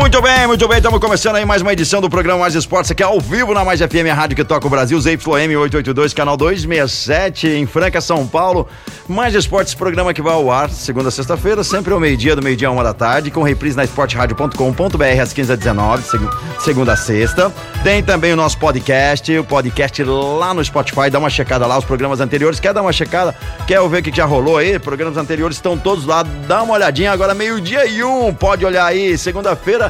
Muito bem, muito bem, estamos começando aí mais uma edição do programa Mais Esportes aqui ao vivo na Mais FM, a rádio que toca o Brasil, ZYM 882, canal 267 em Franca, São Paulo. Mais Esportes, programa que vai ao ar segunda a sexta-feira, sempre ao meio-dia, do meio-dia a uma da tarde, com reprise na esportradio.com.br às 15 h 19 seg segunda a sexta. Tem também o nosso podcast, o podcast lá no Spotify, dá uma checada lá, os programas anteriores. Quer dar uma checada? Quer ver o que já rolou aí? Programas anteriores estão todos lá, dá uma olhadinha. Agora meio-dia e um, pode olhar aí, segunda-feira,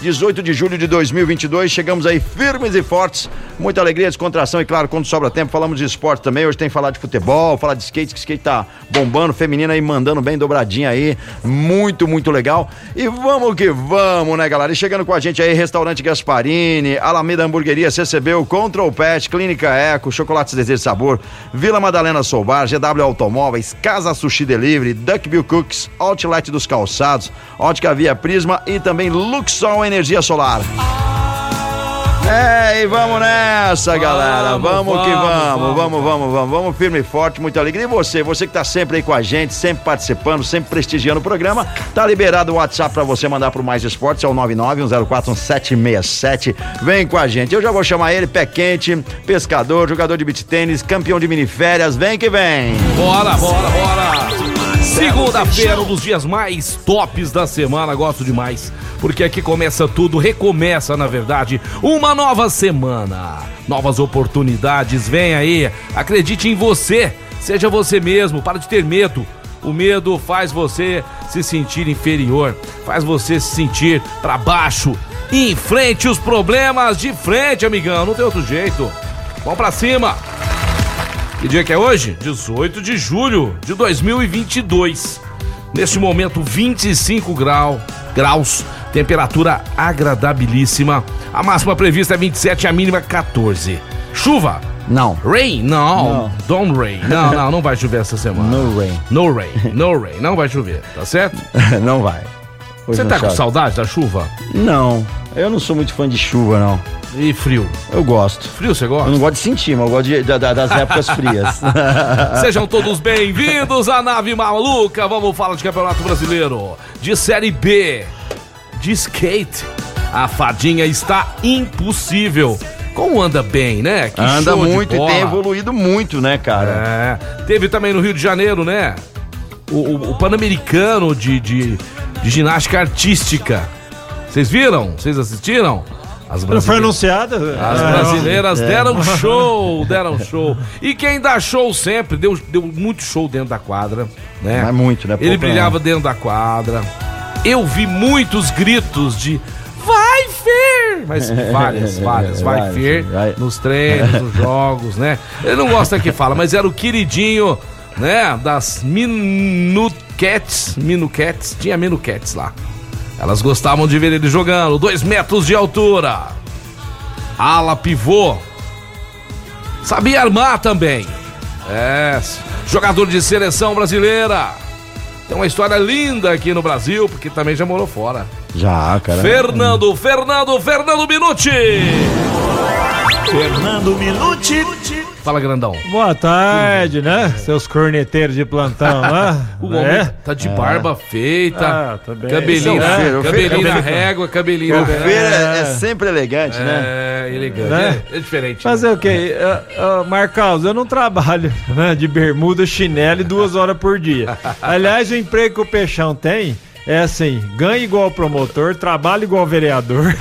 18 de julho de 2022. Chegamos aí firmes e fortes, muita alegria, descontração e claro, quando sobra tempo, falamos de esporte também. Hoje tem que falar de futebol, falar de skate, que skate tá bombando, feminina aí mandando bem dobradinha aí, muito, muito legal. E vamos que vamos, né, galera? E chegando com a gente aí, Restaurante Gasparini, Alameda Hamburgueria, CCB, Control Pet, Clínica Eco, Chocolates Desejo Sabor, Vila Madalena Soubar, GW Automóveis, Casa Sushi Delivery, Duckbill Cooks, Outlet dos Calçados, Ótica Via Prisma e também Luxol Energia Solar. É, e vamos nessa, galera. Vamos, Vamos, que vamos, vamos, vamos, vamos, vamos, vamos, firme e forte, muita alegria. E você, você que tá sempre aí com a gente, sempre participando, sempre prestigiando o programa, tá liberado o WhatsApp pra você mandar pro Mais Esportes, é o 991041767. Vem com a gente. Eu já vou chamar ele, pé quente, pescador, jogador de beach tênis, campeão de miniférias. Vem que vem. Bora, bora, bora! Segunda-feira, um dos dias mais tops da semana, gosto demais. Porque aqui começa tudo, recomeça, na verdade, uma nova semana. Novas oportunidades, vem aí, acredite em você, seja você mesmo, para de ter medo. O medo faz você se sentir inferior, faz você se sentir para baixo. Enfrente os problemas de frente, amigão, não tem outro jeito. Vamos pra cima! Que dia que é hoje? 18 de julho de 2022. Neste momento, 25 grau, graus, temperatura agradabilíssima. A máxima prevista é 27 e a mínima 14. Chuva? Não. Rain? Não. Não. Don't rain. Não, não, não vai chover essa semana. No rain. No rain. No rain. Não vai chover, tá certo? não vai. Você tá com saudade da chuva? Não, eu não sou muito fã de chuva, não. E frio? Eu gosto. Frio você Eu gosta? não gosto de sentir, mas eu gosto de- da- da- das épocas frias. Sejam todos bem-vindos à nave maluca. Vamos falar de Campeonato Brasileiro, de Série B, de skate. A fadinha está impossível. Como anda bem, né? Que Anda muito e tem evoluído muito, né, cara? É. Teve também no Rio de Janeiro, né? O, o- o Pan-Americano de, de, de ginástica artística. Vocês viram? Vocês assistiram? As Não foi brasileiras- anunciada? as Ah, brasileiras deram show, deram show. E quem dá show sempre, deu, deu muito show dentro da quadra, né? Mas muito, né? Ele brilhava dentro da quadra. Eu vi muitos gritos de vai Fer! Mas várias, várias, vai Vai, Fer vai. nos treinos, nos jogos, né? Ele não gosta que fala, mas era o queridinho, né? Das Minucats, Minucats, tinha Minucats lá. Elas gostavam de ver ele jogando, dois metros de altura. Ala pivô. Sabia armar também. É, jogador de seleção brasileira. Tem uma história linda aqui no Brasil, porque também já morou fora. Já, cara. Fernando, Fernando, Fernando Minuti. Fernando Minuti. Fala, grandão. Boa tarde, né? Seus corneteiros de plantão lá. O homem é? tá de barba feita, Ah, tá bem. cabelinho, é Fer- cabelinho na cabelo- régua, cabelinho O Fer é, é, é sempre elegante, né? é elegante, Né? é, é diferente. Fazer o quê? Uh, Marcos, eu não trabalho né, de bermuda, chinelo e duas horas por dia. Aliás, o emprego que o Peixão tem é assim: ganha igual promotor, trabalha igual vereador.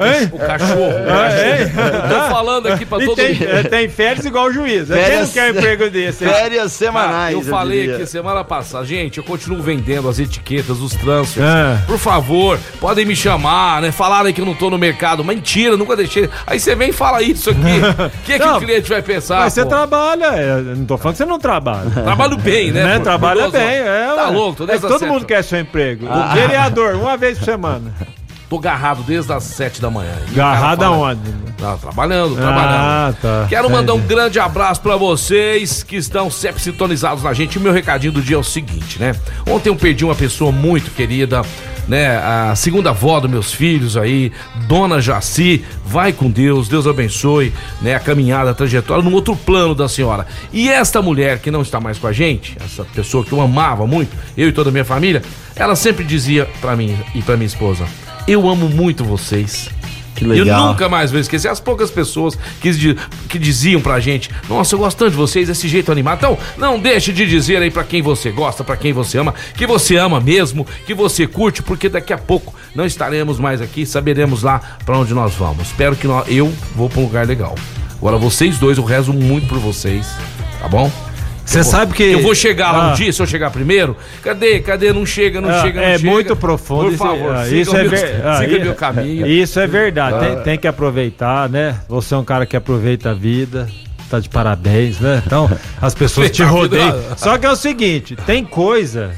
Hein? O cachorro. o Ah, cachorro. hein? Tô falando aqui pra E todo tem, mundo. é, tem férias igual juiz. Quem Férias- não quer um emprego desse? Férias Cara, semanais. eu falei diria. aqui semana passada, gente, eu continuo vendendo as etiquetas, os transfers. É. Por favor, podem me chamar, né? Falaram que eu não tô no mercado. Mentira, nunca deixei. Aí você vem e fala isso aqui. O que, é que Não, o cliente vai pensar? Mas você pô? trabalha, é, não tô falando que você não trabalha. Trabalho bem, né? Né? Trabalha bem, é. Tá louco, é todo mundo quer seu emprego. Vereador, uma vez por semana. Tô garrado desde as 7 da manhã. E o Garrado fala- aonde? Não, trabalhando, trabalhando. Ah, tá. Quero mandar um grande abraço pra vocês que estão sempre sintonizados na gente. E meu recadinho do dia é o seguinte, né? Ontem eu perdi uma pessoa muito querida, né? A segunda avó dos meus filhos aí, Dona Jaci. Vai com Deus, Deus abençoe, né? A caminhada, a trajetória, num outro plano da senhora. E esta mulher que não está mais com a gente, essa pessoa que eu amava muito, eu e toda a minha família, ela sempre dizia pra mim e pra minha esposa: Eu amo muito vocês. Que Eu legal. nunca mais vou esquecer as poucas pessoas que, que diziam pra gente: Nossa, eu gosto tanto de vocês, esse jeito animado. Então, não deixe de dizer aí pra quem você gosta, pra quem você ama, que você ama mesmo, que você curte, porque daqui a pouco não estaremos mais aqui, saberemos lá pra onde nós vamos. Espero que nós, eu vou pra um lugar legal. Agora, vocês dois, eu rezo muito por vocês, tá bom? Você sabe que. Eu vou chegar lá um Ah. dia, se eu chegar primeiro. Cadê? Cadê? Não chega, não Ah, chega, não é chega. muito profundo. Por isso- favor, ah, siga, isso o é meu, ver- ah, siga i- meu caminho. Isso é verdade. Tem, tem que aproveitar, né? Você é um cara que aproveita a vida. Tá de parabéns, né? Então, as pessoas te rodeiam. Só que é o seguinte: tem coisa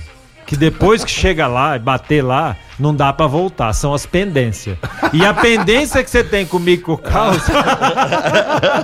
que depois que chega lá e bater lá, não dá pra voltar. São as pendências. E a pendência que você tem comigo com o Caos,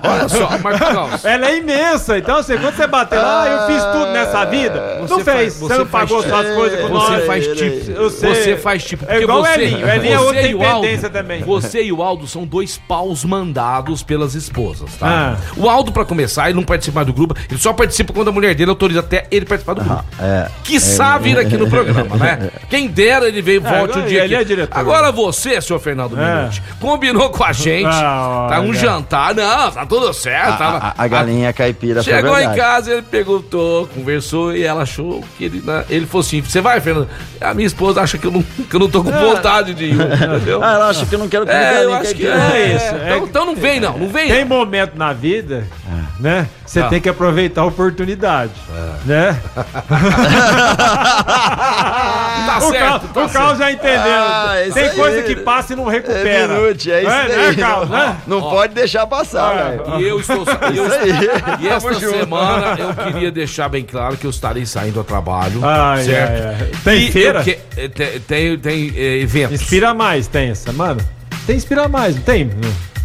Olha só, Marcos Caos. ela é imensa. Então, assim, quando você bater lá, eu fiz tudo nessa vida. Não Você fez. faz- Você, você não pagou tipo- suas coisas com Você nós. faz tipo. Eu sei. Você faz tipo. É igual o você, Elinho. O Elinho é você outra e o independência também. Você e o Aldo são dois paus mandados pelas esposas, tá? Ah. O Aldo, pra começar, ele não participa mais do grupo. Ele só participa quando a mulher dele autoriza até ele participar do grupo. É. Quiçá vir aqui no programa, né? Quem dera ele veio volte agora um dia ele aqui. é diretor. Agora você, senhor Fernando É. Minuti, combinou com a gente. Ah, tá um jantar. Não, tá tudo certo. A, tava- a- a galinha caipira foi Chegou em casa, ele perguntou, conversou e ela achou que ele. né, Ele falou assim: Você vai, Fernando? A minha esposa acha que eu não, que eu não tô com vontade de ir. Entendeu? Ah, ela acha que eu não quero comer É, eu galinha acho que caipira. é, É isso, é Então, então não vem, não, não vem. Tem momento na vida, né? Você Ah. tem que aproveitar a oportunidade, né? Tá o certo. Carlos, tá o Carlos já entendeu. Ah, isso tem aí. coisa que passa e não É recupera. minute, é isso Né, aí. né, Carlos, né? Não pode deixar passar, Ah, velho. E eu estou. E, eu- e esta semana eu queria deixar bem claro que eu estarei saindo ao trabalho. Ai, certo? ai, ai. Tem E feira? que- eh, Tem, tem, tem eh, eventos. Inspira mais, tem essa, mano. Tem inspira mais, não tem?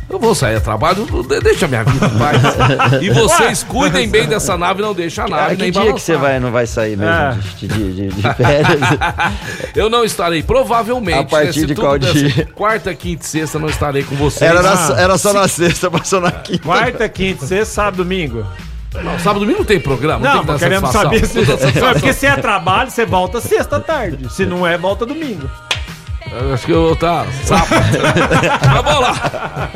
Eu vou sair a trabalho, de- deixa a minha vida em paz. E vocês cuidem bem dessa nave, não deixa a Ah, nave que nem dia que você vai, não vai sair mesmo Ah. de, de, de- de férias? Eu não estarei, provavelmente. A partir se de qual dia? Quarta, quinta e sexta não estarei com vocês. Era, Ah. na- era só na sexta, passou na quinta. Quarta, quinta, sexta, sábado, domingo. Não, sábado domingo não tem programa. Não, tem que queremos satisfação. saber se. É porque se é trabalho, você volta sexta tarde. Se não é, volta domingo. Acho que eu tá. Sábado. Mas vamos lá.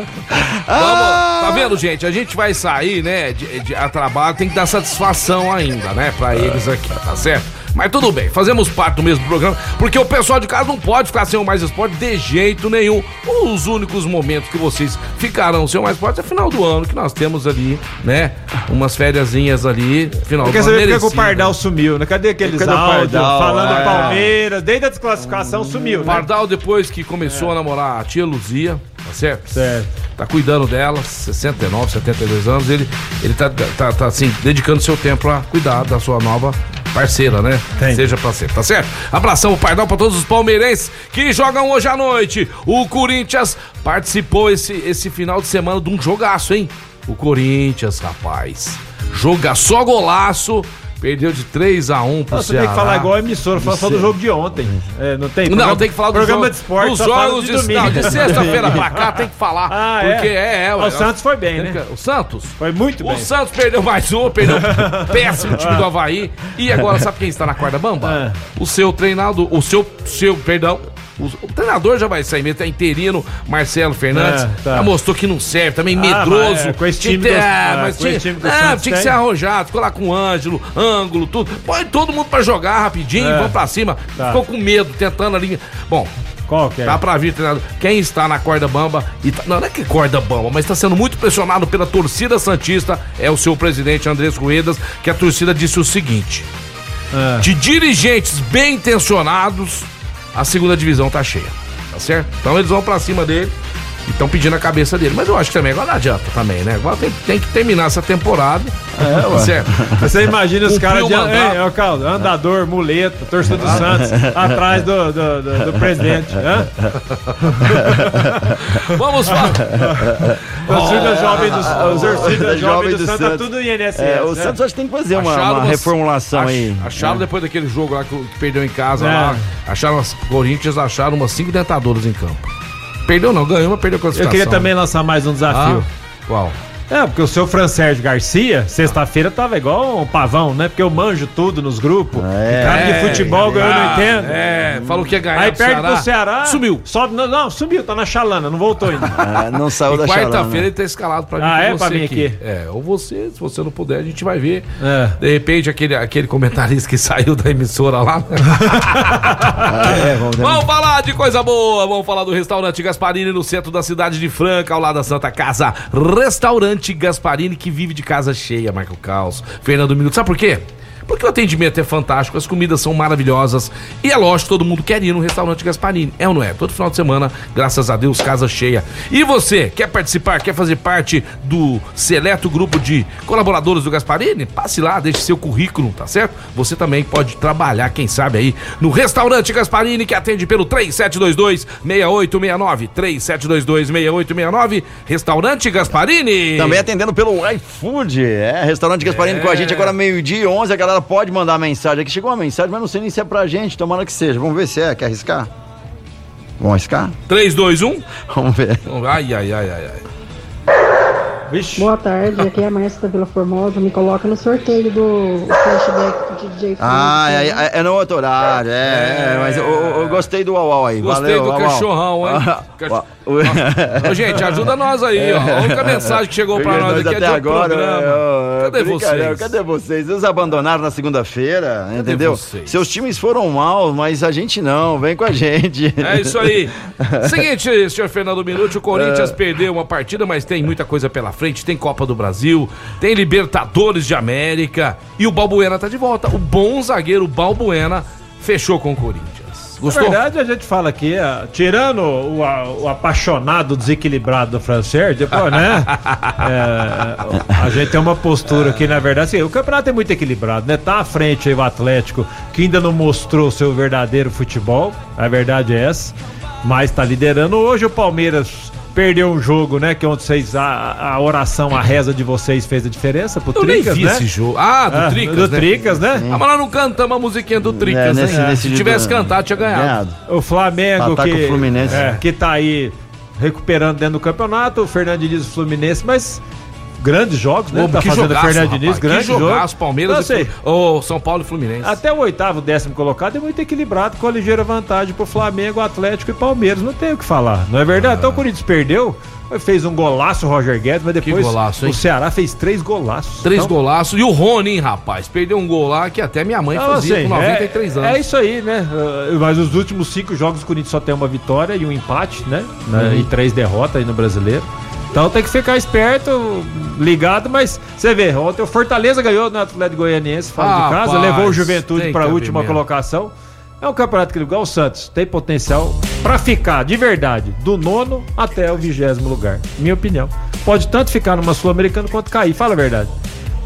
Vamos, tá vendo, gente? A gente vai sair, né, de, de- a trabalho, tem que dar satisfação ainda, né, pra eles aqui, tá certo? Mas tudo bem, fazemos parte do mesmo programa, porque o pessoal de casa não pode ficar sem o Mais Esporte de jeito nenhum. Os únicos momentos que vocês ficarão sem o Mais Esporte é final do ano, que nós temos ali, né, umas fériasinhas ali, final Porque do ano. vê porque que o. Pardal sumiu, né? Cadê aqueles Cadê áudios Pardal? falando É. Palmeiras? Desde a desclassificação sumiu, O né? Pardal, depois que começou a namorar a tia Luzia, tá certo? Certo. tá cuidando dela, 69, 72 anos, ele, ele tá, tá, tá, assim, dedicando seu tempo a cuidar da sua nova parceira, né? Tem. Seja parceiro, tá certo? Abração, Pardal, pra todos os palmeirenses que jogam hoje à noite. O Corinthians participou esse, esse final de semana de um jogaço, hein? O Corinthians, rapaz. Joga só golaço. Perdeu de 3 a 1 pro Você Ceará. tem que falar igual a emissora, fala só do jogo de ontem. É, não tem? Não, Programa- tem que falar dos programa jogos, de esporte, fala jogos de, domingo. não, de sexta-feira pra cá tem que falar. Ah, porque é? é, é, O ué. Santos foi bem, né? O Santos? Foi muito O bem. Santos perdeu mais um, perdeu um péssimo time do Havaí. E agora, sabe quem está na corda bamba? Ah. O seu treinador, o seu, seu, perdão, o, treinador já vai sair mesmo, tá interino, Marcelo Fernandes. Ah, tá. Já mostrou que não serve, também Ah, medroso. mas é, com esse time que ah, ah, mas com tinha, time que ah, tinha ser arrojado, ficou lá com o Ângelo, ângulo, tudo. Põe todo mundo pra jogar rapidinho, É. vamos pra cima. Tá. Ficou com medo, tentando ali. Bom, Qual que é? Tá pra vir, treinador. Quem está na corda bamba, e tá- não, não é que corda bamba, mas está sendo muito pressionado pela torcida Santista, é o seu presidente Andrés Ruedas, que a torcida disse o seguinte: Ah. de dirigentes bem intencionados, a segunda divisão tá cheia. Tá certo? Então eles vão pra cima dele. Estão pedindo a cabeça dele. Mas eu acho que também agora não adianta também, né? Agora tem, tem que terminar essa temporada. É, ué. Certo? Você imagina os caras de é, é, Carlos, andador, muleta, torcedor do Santos, atrás do, do, do, do presidente. hã? Vamos falar. Torcida jovem do, os torcida da jovem Jovem do do Santos, Santos. tudo INSS. É, o né? Santos acho que tem que fazer uma, uma reformulação ach- aí. Acharam É. depois daquele jogo lá que, que perdeu em casa É. lá. Acharam as Corinthians acharam umas cinco dentadoras em campo. Perdeu não, ganhou, mas perdeu a Eu classificação. queria também lançar mais um Ah, desafio. qual? É, porque o seu Fran Sérgio Garcia, sexta-feira, tava igual um pavão, né? Porque eu manjo tudo nos grupos. É. Cara de futebol, eu não Ah, entendo. É, falou que ia ganhar Aí do perde pro Ceará. Sumiu. Sobe, não, não, sumiu, tá na chalana, não voltou ainda. Ah, não saiu E da quarta-feira chalana. ele tá escalado pra vir Ah, é? você Pra vir aqui? É, ou você, se você não puder, a gente vai ver. É. De repente, aquele, aquele comentarista que saiu da emissora lá. É, vamos ver. Vamos falar de coisa boa. Vamos falar do restaurante Gasparini no centro da cidade de Franca, ao lado da Santa Casa. Restaurante Gasparini que vive de casa cheia, Marco Caos. Fernando Minuto. Sabe por quê? Porque o atendimento é fantástico, as comidas são maravilhosas e é lógico, todo mundo quer ir no restaurante Gasparini. É ou não é? Todo final de semana, graças a Deus, casa cheia. E você, quer participar, quer fazer parte do seleto grupo de colaboradores do Gasparini? Passe lá, deixe seu currículo, tá certo? Você também pode trabalhar, quem sabe aí, no restaurante Gasparini, que atende pelo 3722-6869. 3722-6869. Restaurante Gasparini. Também atendendo pelo iFood. É, restaurante Gasparini É. com a gente agora meio-dia e 11. A galera pode mandar mensagem aqui. Chegou uma mensagem, mas não sei nem se é pra gente. Tomara que seja. Vamos ver se é. Quer arriscar? Vamos arriscar? 321. Vamos ver. Ai, ai, ai, ai, ai. Vixe. Boa tarde, aqui é a Márcia da Vila Formosa. Me coloca no sorteio do flashback de DJ Ah, Felipe, é, é- é no outro horário. É, mas eu, eu- gostei do uau, uau aí. Gostei Valeu, do uau, uau. cachorrão, hein? Ô, gente, ajuda nós aí, ó. A única mensagem que chegou pra nós aqui é até do agora. programa. eu- Cadê vocês? Cadê vocês? Eles abandonaram na segunda-feira, entendeu? vocês? Seus times foram mal, mas a gente não. Vem com a gente. É isso aí. Seguinte, senhor Fernando Minuti, o É. Corinthians perdeu uma partida, mas tem muita coisa pela frente. Tem Copa do Brasil, tem Libertadores de América e o Balbuena tá de volta. O bom zagueiro Balbuena fechou com o Corinthians. Na Gostou? verdade, a gente fala aqui, ah, tirando o, a- o apaixonado desequilibrado do Francer, depois, né? é, a gente tem uma postura aqui, na verdade, assim, o campeonato é muito equilibrado, né? Tá à frente aí o Atlético, que ainda não mostrou seu verdadeiro futebol, a verdade é essa, mas tá liderando. Hoje o Palmeiras perdeu um jogo, né? Que onde vocês, a, a oração, a reza de vocês fez a diferença pro Eu nem Tricas, vi né? esse jogo. Ah, do Ah, Tricas, do né? Tricas, né? Ah, mas nós não cantamos a musiquinha do Tricas, É, nesse- né? nesse Se tivesse do- cantado, tinha ganhado. O Flamengo Ataca que, o Fluminense. é, que tá aí recuperando dentro do campeonato, o Fernando Diniz o Fluminense, mas grandes jogos, né? Ô, tá que fazendo o jogaço, Fernando rapaz, Diniz, grande que jogaço, jogo. Palmeiras Eu e sei. Flu- Ô, São Paulo e Fluminense. Até o oitavo, décimo colocado é muito equilibrado com a ligeira vantagem pro Flamengo, Atlético e Palmeiras. Não tem o que falar, não é verdade? Então o Corinthians perdeu, fez um golaço o Roger Guedes, mas depois golaço, o Ceará fez três golaços. Três Então, golaços. E o Rony, hein, rapaz? Perdeu um gol lá que até minha mãe Então, fazia assim, com 93 é, anos. É isso aí, né? Uh, Mas os últimos cinco jogos o Corinthians só tem uma vitória e um empate, né? Né? Uhum. E três derrotas aí no brasileiro. Então tem que ficar esperto, ligado, mas você vê, ontem o Fortaleza ganhou no Atlético Goianiense fora de casa, Rapaz, levou o Juventude para a última colocação. É um campeonato que igual o Santos, tem potencial para ficar de verdade do nono até o vigésimo lugar, minha opinião. Pode tanto ficar numa Sul-Americana quanto cair, fala a verdade.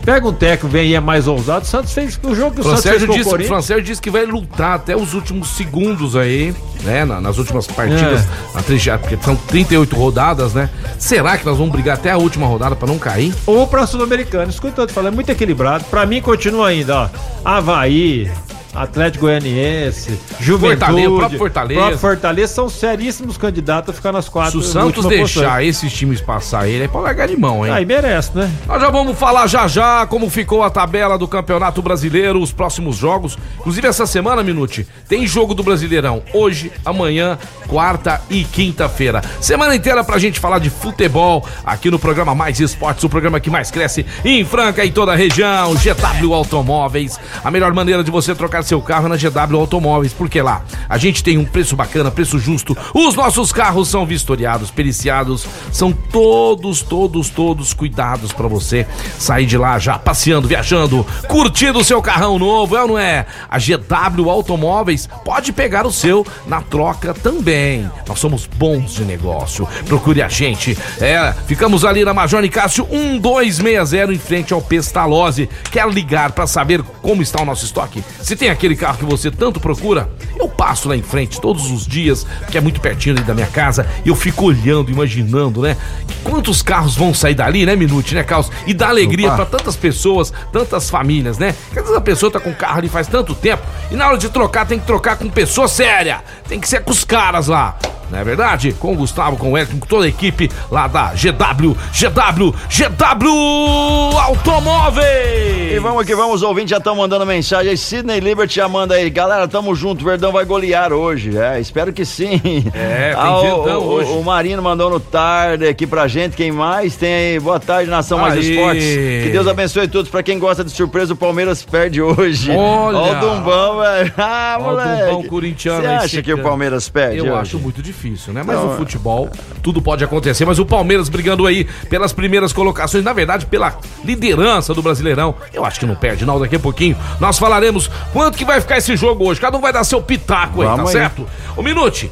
Pega um técnico, vem e é mais ousado. O Santos fez o jogo que o Santos fez com o disse, Corinthians. Francérgio disse que vai lutar até os últimos segundos aí, né? na- nas últimas partidas, É. trigia- porque são 38 rodadas, né? Será que nós vamos brigar até a última rodada pra não cair? ou pra Sul-Americano. Escuta, eu tô falando, é muito equilibrado. Pra mim, continua ainda, ó. Havaí, Atlético Goianiense, Juventude, Fortaleza, o próprio Fortaleza. próprio Fortaleza são seríssimos candidatos a ficar nas Se quatro o Santos deixar esses times passar ele, é pra largar de mão, hein? Aí merece, né? Nós já vamos falar já já como ficou a tabela do Campeonato Brasileiro, os próximos jogos. Inclusive essa semana, Minute, tem jogo do Brasileirão. Hoje, amanhã, quarta e quinta-feira. Semana inteira pra gente falar de futebol aqui no programa Mais Esportes, o programa que mais cresce em Franca e toda a região. GW Automóveis, a melhor maneira de você trocar trocar seu carro na GW Automóveis, porque lá a gente tem um preço bacana, preço justo. Os nossos carros são vistoriados, periciados, são todos, todos, todos cuidados para você sair de lá já passeando, viajando, curtindo o seu carrão novo, é ou não é? A GW Automóveis pode pegar o seu na troca também. Nós somos bons de negócio. Procure a gente. É, ficamos ali na Major Cássio 1260 em frente ao Pestalozzi. Quer ligar para saber como está o nosso estoque? Se tem aquele carro que você tanto procura, eu passo lá em frente todos os dias, que é muito pertinho ali da minha casa, e eu fico olhando, imaginando, né? Quantos carros vão sair dali, né, Minute, né, Carlos? E dá alegria para tantas pessoas, tantas famílias, né? Porque às vezes a pessoa tá com o carro ali faz tanto tempo, e na hora de trocar tem que trocar com pessoa séria, tem que ser com os caras lá. Não é verdade? Com o Gustavo, com o Elton, com toda a equipe lá da GW, GW, GW Automóveis! E vamos que vamos, os ouvintes já estão mandando mensagem. Sidney Liberty já manda aí. Galera, tamo junto, Verdão vai golear hoje. É, espero que sim. É, tem ah, o, Verdão o, hoje. O Marino mandou no tarde aqui pra gente. Quem mais tem aí? Boa tarde, Nação Mais. Esportes. Que Deus abençoe todos. Pra quem gosta de surpresa, o Palmeiras perde hoje. Olha. Ó o Dumbão, velho. Ah, Ó, o moleque. Dumbão corintiano Você acha que o. Palmeiras perde Eu hoje? acho muito difícil, né? Mas Não, no é. futebol tudo pode acontecer. Mas o Palmeiras brigando aí pelas primeiras colocações, na verdade, pela liderança do Brasileirão. Eu acho que não perde, não. Daqui a pouquinho nós falaremos quanto que vai ficar esse jogo hoje. Cada um vai dar seu pitaco aí, Vamos tá aí. certo? Um minute.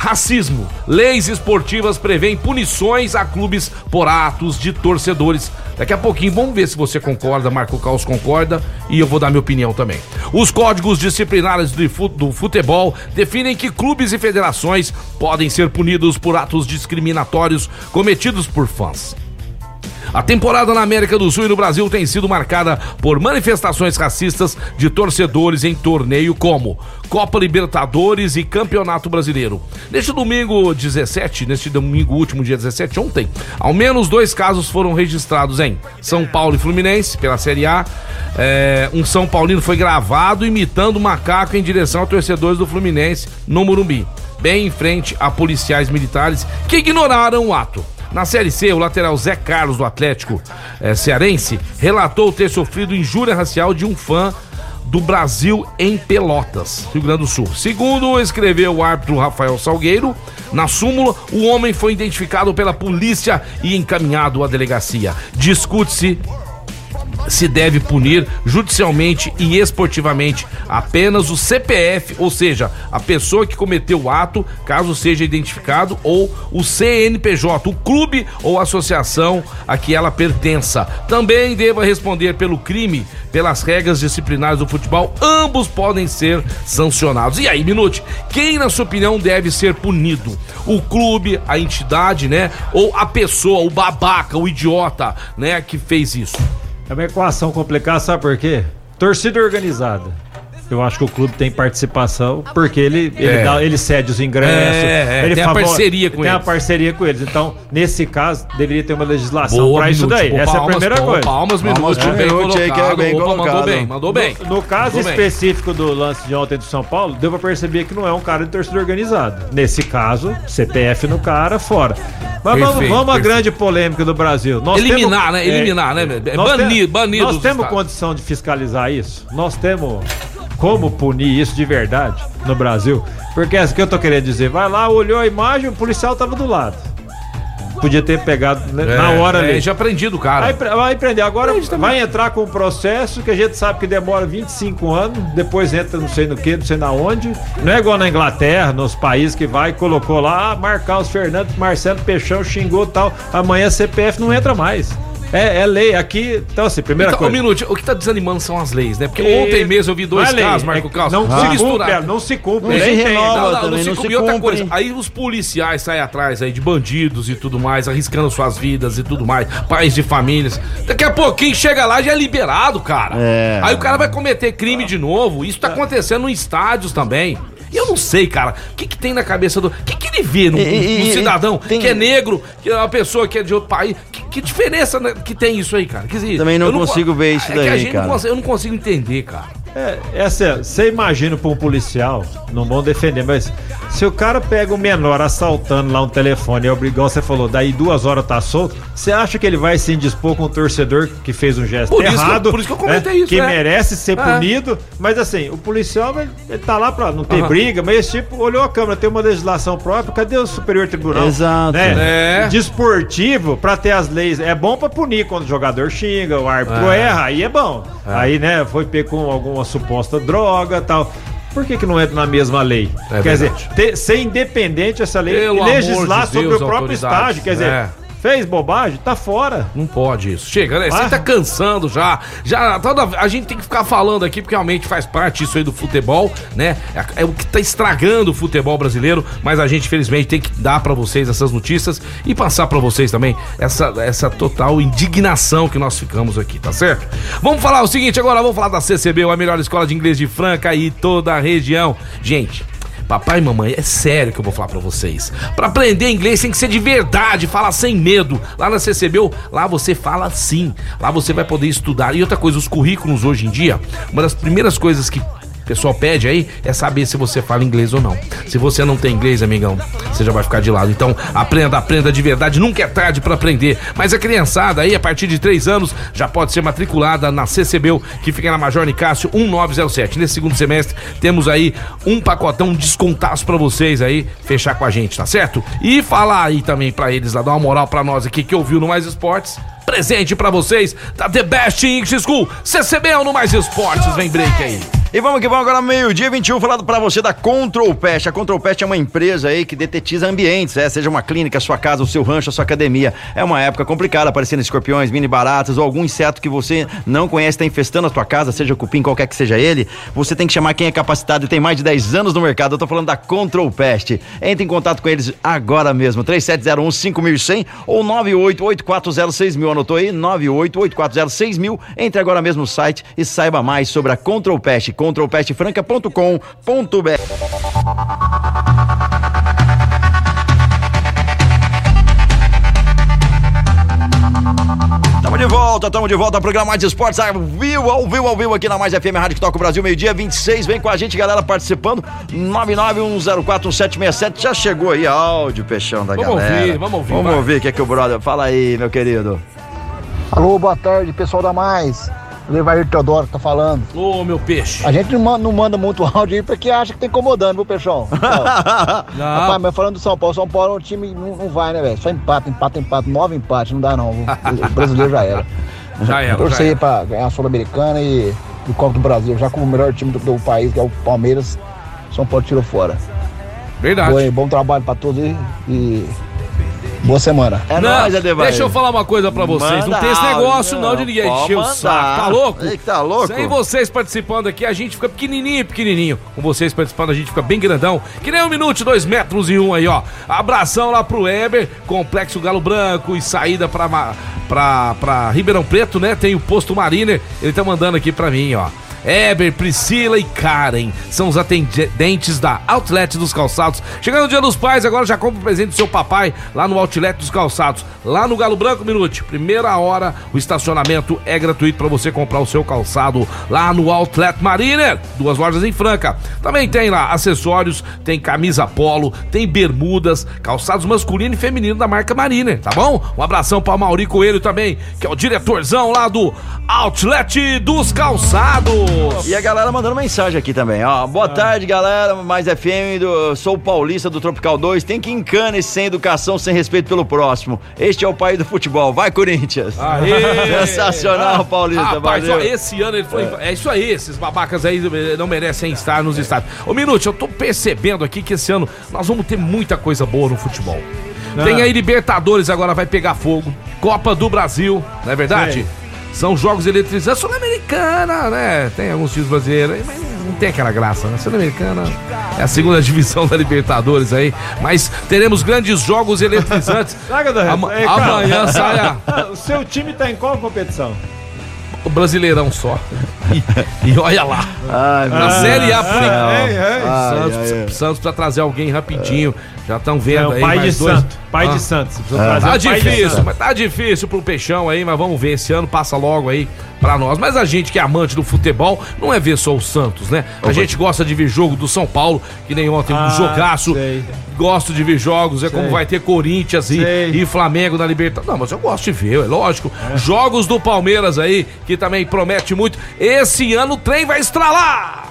Racismo. Leis esportivas prevêem punições a clubes por atos de torcedores. Daqui a pouquinho vamos ver se você concorda, Marco Caos concorda e eu vou dar minha opinião também. Os códigos disciplinares do fu- do futebol definem que clubes e federações podem ser punidos por atos discriminatórios cometidos por fãs. A temporada na América do Sul e no Brasil tem sido marcada por manifestações racistas de torcedores em torneio como Copa Libertadores e Campeonato Brasileiro. Neste domingo 17, neste domingo último, dia 17, ontem, ao menos dois casos foram registrados em São Paulo e Fluminense, pela Série A. É, um São Paulino foi gravado imitando um macaco em direção a torcedores do Fluminense no Morumbi, bem em frente a policiais militares que ignoraram o ato. Na Série C, o lateral Zé Carlos do Atlético eh, Cearense relatou ter sofrido injúria racial de um fã do Brasil em Pelotas, Rio Grande do Sul. Segundo escreveu o árbitro Rafael Salgueiro, na súmula, o homem foi identificado pela polícia e encaminhado à delegacia. Discute-se se deve punir judicialmente e esportivamente apenas o CPF, ou seja, a pessoa que cometeu o ato, caso seja identificado, ou o CNPJ, o clube ou associação a que ela pertença. Também deva responder pelo crime, pelas regras disciplinares do futebol, ambos podem ser sancionados. E aí, Minute, quem, na sua opinião, deve ser punido? O clube, a entidade, né? Ou a pessoa, o babaca, o idiota, né, que fez isso? É uma equação complicada, sabe por quê? Torcida organizada. Eu acho que o clube tem participação, porque ele, ele, É. dá- ele cede os ingressos. É, é, ele tem a favor- parceria com Tem a eles. parceria com eles. Então, nesse caso, deveria ter uma legislação para isso daí. Pô, Essa é a palmas, primeira pô, coisa. Palmas, Palmas Minute, pro bem Minute aí, que é colocado. bem Opa, mandou colocado. bem, mandou bem. No caso Mandou bem. específico do lance de ontem do São Paulo, deu pra perceber que não é um cara de torcida organizada. Nesse caso, CPF no cara, fora. Mas vamos, Perfeito, vamos à perfeito. grande polêmica do Brasil. Nós Eliminar, temos- né? Eliminar, né? É nós banido, tem- banido Nós temos estados. condição de fiscalizar isso? Nós temos como punir isso de verdade no Brasil? Porque é isso que eu tô querendo dizer. Vai lá, olhou a imagem, o policial tava do lado. Podia ter pegado né, na hora é, ali. já aprendi do cara. Vai, pre- vai prender. Agora Prende vai entrar com um processo que a gente sabe que demora 25 anos, depois entra não sei no que, não sei na onde. Não é igual na Inglaterra, nos países que vai, colocou lá, ah, Marcos Fernandes, Marcelo Peixão xingou tal. Amanhã CPF não entra mais. É, é lei. Aqui, então assim, primeira Então, um coisa. minuto, o que tá desanimando são as leis, né? Porque E- ontem mesmo eu vi dois não é casos, Marco é- Carlos. Não se se cumpre, misturaram. ela não se cumpre. Não se renova. Não, não, também, não se cumpre. E outra coisa, aí os policiais saem atrás aí de bandidos e tudo mais, arriscando suas vidas e tudo mais, pais de famílias. Daqui a pouquinho chega lá já é liberado, cara. É. Aí o cara vai cometer crime de novo. Isso tá acontecendo em estádios também. E eu não sei, cara, o que, que tem na cabeça do. O que, que ele vê no, E- no cidadão tem- que é negro, que é uma pessoa que é de outro país? Que, que diferença né, que tem isso aí, cara? Quer dizer, Também não eu consigo ver isso é que a daí, gente cara. Não consegue, eu não consigo entender, cara. É, essa, você imagina pra um policial, não vão defender, mas se o cara pega um menor assaltando lá um telefone e é obrigado, você falou, daí duas horas tá solto, você acha que ele vai se indispor com um torcedor que fez um gesto Por isso errado? por isso que eu comentei né, isso, Que é. merece ser É. punido, mas assim, o policial ele, ele tá lá pra não ter Aham. briga, mas esse tipo olhou a câmera, tem uma legislação própria, cadê o Superior Tribunal? Exato. Né? É. Desportivo, pra ter as leis, é bom pra punir quando o jogador xinga, o árbitro É. erra, aí é bom. Aí, né, foi pego com alguma suposta droga e tal. Por que, que não entra na mesma lei? É quer verdade. dizer, ter- ser independente essa lei Pelo e legislar de sobre Deus, o próprio estágio. Quer dizer, É. fez bobagem, tá fora. Não pode isso. Chega, né? Você Ah. tá cansando já. Já toda a gente tem que ficar falando aqui porque realmente faz parte isso aí do futebol, né? É, é o que tá estragando o futebol brasileiro, mas a gente infelizmente tem que dar pra vocês essas notícias e passar pra vocês também essa essa total indignação que nós ficamos aqui, tá certo? Vamos falar o seguinte agora, vamos falar da CCB, a melhor escola de inglês de Franca e toda a região. Gente, Papai e mamãe, é sério que eu vou falar pra vocês. Pra aprender inglês tem que ser de verdade, falar sem medo. Lá na CCBU, lá você fala sim. Lá você vai poder estudar. E outra coisa, os currículos hoje em dia, uma das primeiras coisas que pessoal pede aí é saber se você fala inglês ou não. Se você não tem inglês, amigão, você já vai ficar de lado. Então, aprenda, aprenda de verdade. Nunca é tarde pra aprender. Mas a criançada aí, a partir de 3 anos, já pode ser matriculada na CCBU, que fica na Major Nicásio 1907. Nesse segundo semestre, temos aí um pacotão, um descontaço pra vocês aí, fechar com a gente, tá certo? E falar aí também pra eles lá, dar uma moral pra nós aqui que ouviu no Mais Esportes. Presente pra vocês da The Best English School, CCBU no Mais Esportes. Vem break aí. E vamos que vamos agora, meio-dia 21, falando pra você da Control Pest. A Control Pest é uma empresa aí que detetiza ambientes, é, seja uma clínica, sua casa, o seu rancho, a sua academia. É uma época complicada, aparecendo escorpiões, mini baratas ou algum inseto que você não conhece, está infestando a tua casa, seja cupim, qualquer que seja ele. Você tem que chamar quem é capacitado e tem mais de 10 anos no mercado. Eu tô falando da Control Pest. Entre em contato com eles agora mesmo, 3701 5100 ou 988406000. Anotou aí? 988406000. Entre agora mesmo no site e saiba mais sobre a Control Pest, controlpestfranca.com.br. Tamo de volta, tamo de volta ao programa Mais Esportes, ao vivo, ao vivo, ao vivo aqui na Mais FM Rádio que toca o Brasil, meio-dia 26. Vem com a gente, galera, participando. 991041767. Já chegou aí áudio, peixão da Vamos galera. ouvir, vamos ouvir, Vamos vai. ouvir o que é que o brother. Fala aí, meu querido. Alô, boa tarde, pessoal da Mais. Levair Teodoro que tá falando. Ô, meu peixe. A gente não manda, não manda muito áudio aí porque acha que tá incomodando, viu, Peixão? Rapaz, mas falando do São Paulo, São Paulo é um time não, não vai, né, velho? Só empata, empata, empata, nove empates, não dá não. O brasileiro já era. já era. Já Torcer aí era. pra ganhar a Sul-Americana e o Copa do Brasil, já com o melhor time do, do país, que é o Palmeiras, São Paulo tirou fora. Verdade. Bom, bom trabalho pra todos aí e boa semana. É Não, nóis, Adebayo. deixa eu falar uma coisa pra vocês. não Manda tem esse negócio áudio, não de ninguém encher o saco. Tá louco? Ei, tá louco? Sem vocês participando aqui, a gente fica pequenininho, pequenininho. Com vocês participando, a gente fica bem grandão. Que nem um minuto, dois metros e um aí, ó. Abração lá pro Weber, Complexo Galo Branco e saída pra, pra, pra Ribeirão Preto, né? Tem o Posto Mariner. Ele tá mandando aqui pra mim, ó. Eber, Priscila e Karen são os atendentes da Outlet dos Calçados. Chegando o dia dos pais, agora já compra o presente do seu papai lá no Outlet dos Calçados. Lá no Galo Branco, Minute. Primeira hora, o estacionamento é gratuito para você comprar o seu calçado lá no Outlet Mariner. Duas lojas em Franca. Também tem lá acessórios, tem camisa polo, tem bermudas, calçados masculino e feminino da marca Mariner, tá bom? Um abração para Mauri Coelho também, que é o diretorzão lá do Outlet dos Calçados. E a galera mandando mensagem aqui também, ó. Boa tarde, galera. Mais FM, do, sou paulista do Tropical 2. Tem que encana esse sem educação, sem respeito pelo próximo. Este é o país do futebol. Vai, Corinthians. Aê! Sensacional, Paulista. Rapaz, ó, esse ano ele foi. É. isso aí, esses babacas aí não merecem estar nos estádios. Ô, Minute, eu tô percebendo aqui que esse ano nós vamos ter muita coisa boa no futebol. Tem aí Libertadores agora vai pegar fogo. Copa do Brasil, não é verdade? São jogos eletrizantes. Sul-Americana, né? Tem alguns times brasileiros aí, mas não tem aquela graça, né? Sul-Americana é a segunda divisão da Libertadores aí. Mas teremos grandes jogos eletrizantes. Do resto. Ama- Ei, cara. amanhã sai a. O seu time tá em qual competição? O Brasileirão só. E, e olha lá. Ai, Na. Série A, por é, é. Ai, Santos, ai, ai. Santos precisa trazer alguém rapidinho. Já estão vendo Não, aí pai mais de dois. santo. Pai Ah. de santo. Você precisa Ah. Tá pai de difícil, mas tá difícil pro Peixão aí, mas vamos ver. Esse ano passa logo aí pra nós. Mas a gente que é amante do futebol não é ver só o Santos, né? A gente gosta de ver jogo do São Paulo, que nem ontem, um Ah, jogaço. sei. Gosto de ver jogos, é como Sei. vai ter Corinthians e, e Flamengo na Libertadores. Não, mas eu gosto de ver, é lógico. Jogos do Palmeiras aí, que também promete muito. Esse ano o trem vai estralar!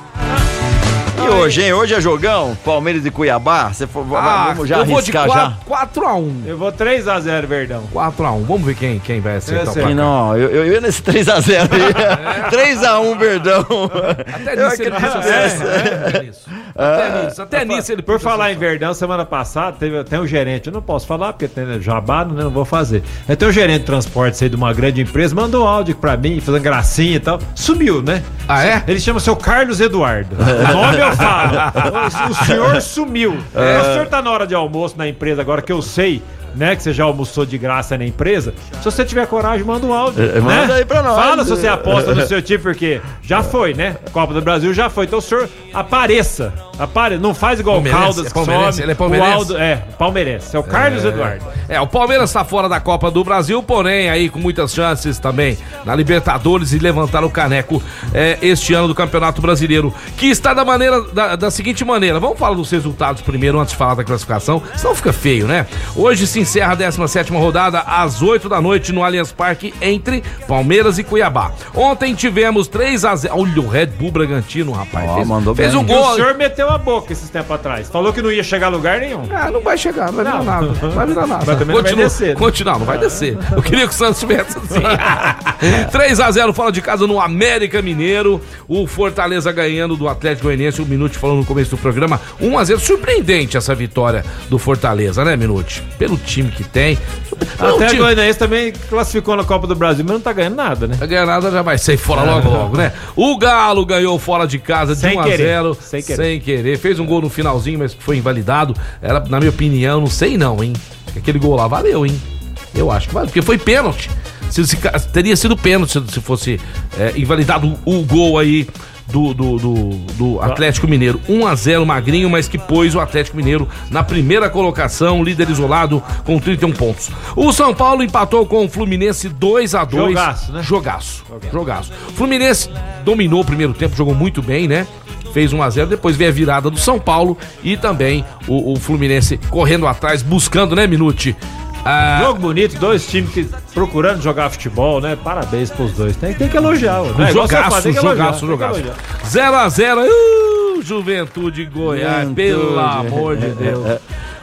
E hoje, hein? Hoje é jogão, Palmeiras e Cuiabá. Você for, Ah, vamos já eu vou de arriscar já. 4x1. Eu vou 3x0, Verdão. 4x1. Vamos ver quem, quem vai acertar Eu o. Não, eu, eu ia nesse 3x0 aí. 3x1, Verdão. Até nisso ele puxa nessa. certo. Até nisso. Até nisso. Até nisso ele Por falar em. Verdão, semana passada teve, tem um gerente, eu não posso falar porque tem jabá, né, não vou fazer. Tem um gerente de transporte aí de uma grande empresa, mandou um áudio pra mim, fazendo gracinha e tal. Sumiu, né? Ah, é? Ele chama seu Carlos Eduardo. O nome eu O, senhor sumiu. É. O senhor tá na hora de almoço na empresa agora que eu sei. Né, que você já almoçou de graça na empresa. Se você tiver coragem, manda um áudio. É, manda né? aí pra nós. Fala se você aposta no seu time, porque já foi, né? Copa do Brasil já foi. Então o senhor apareça. Apareça. Não faz igual o Caldas é que palmeirense, some. ele é palmeirense? O Aldo, é, palmeirense. É o Carlos Eduardo. É, o Palmeiras está fora da Copa do Brasil, porém aí com muitas chances também na Libertadores e levantar o caneco é, este ano do Campeonato Brasileiro, que está da maneira da, da seguinte maneira. Vamos falar dos resultados primeiro antes de falar da classificação, senão fica feio, né? Hoje se encerra a 17 rodada às 8 da noite no Allianz Parque entre Palmeiras e Cuiabá. Ontem tivemos 3 a 0. Olha o Red Bull Bragantino, rapaz. Ó, fez mandou fez bem. um E gol. o senhor meteu a boca esses tempos atrás. Falou que não ia chegar a lugar nenhum. Ah, não vai chegar, não vai virar nada. Não vai virar nada. Mas também não vai descer, né? Continua, não vai descer. Eu queria que o Santos tivesse assim. 3x0 fora de casa no América Mineiro. O Fortaleza ganhando do Atlético Goianiense. O Minute falou no começo do programa. 1x0. Surpreendente essa vitória do Fortaleza, né, Minute? Pelo time que tem. Não, Até o time- Goianiense também classificou na Copa do Brasil, mas não tá ganhando nada, né? a ganhada já vai sair fora logo, logo, né? O Galo ganhou fora de casa de Sem 1 a querer, 0 sem sem querer. Querer. Fez um gol no finalzinho, mas foi invalidado. Era, na minha opinião, não sei não, hein? Aquele gol lá valeu, hein? Eu acho que valeu, porque foi pênalti. Se, se teria sido pênalti se, se fosse é, invalidado o, o gol aí do, do, do, do Atlético Mineiro. 1 a 0 magrinho, mas que pôs o Atlético Mineiro na primeira colocação, líder isolado com 31 pontos. O São Paulo empatou com o Fluminense 2 a 2 Jogaço, né? Jogaço. Jogaço. Fluminense dominou o primeiro tempo, jogou muito bem, né? Fez 1 a 0 depois veio a virada do São Paulo e também o, o Fluminense correndo atrás, buscando, né, Minute? Ah, Jogo bonito, dois times que procurando jogar futebol, né? Parabéns pros dois. Tem, tem que elogiar, né? Jogaço, tem que elogiar, jogaço, jogaço. elogiar. 0x0, uh, Juventude Goiás, Juventude. pelo amor de Deus.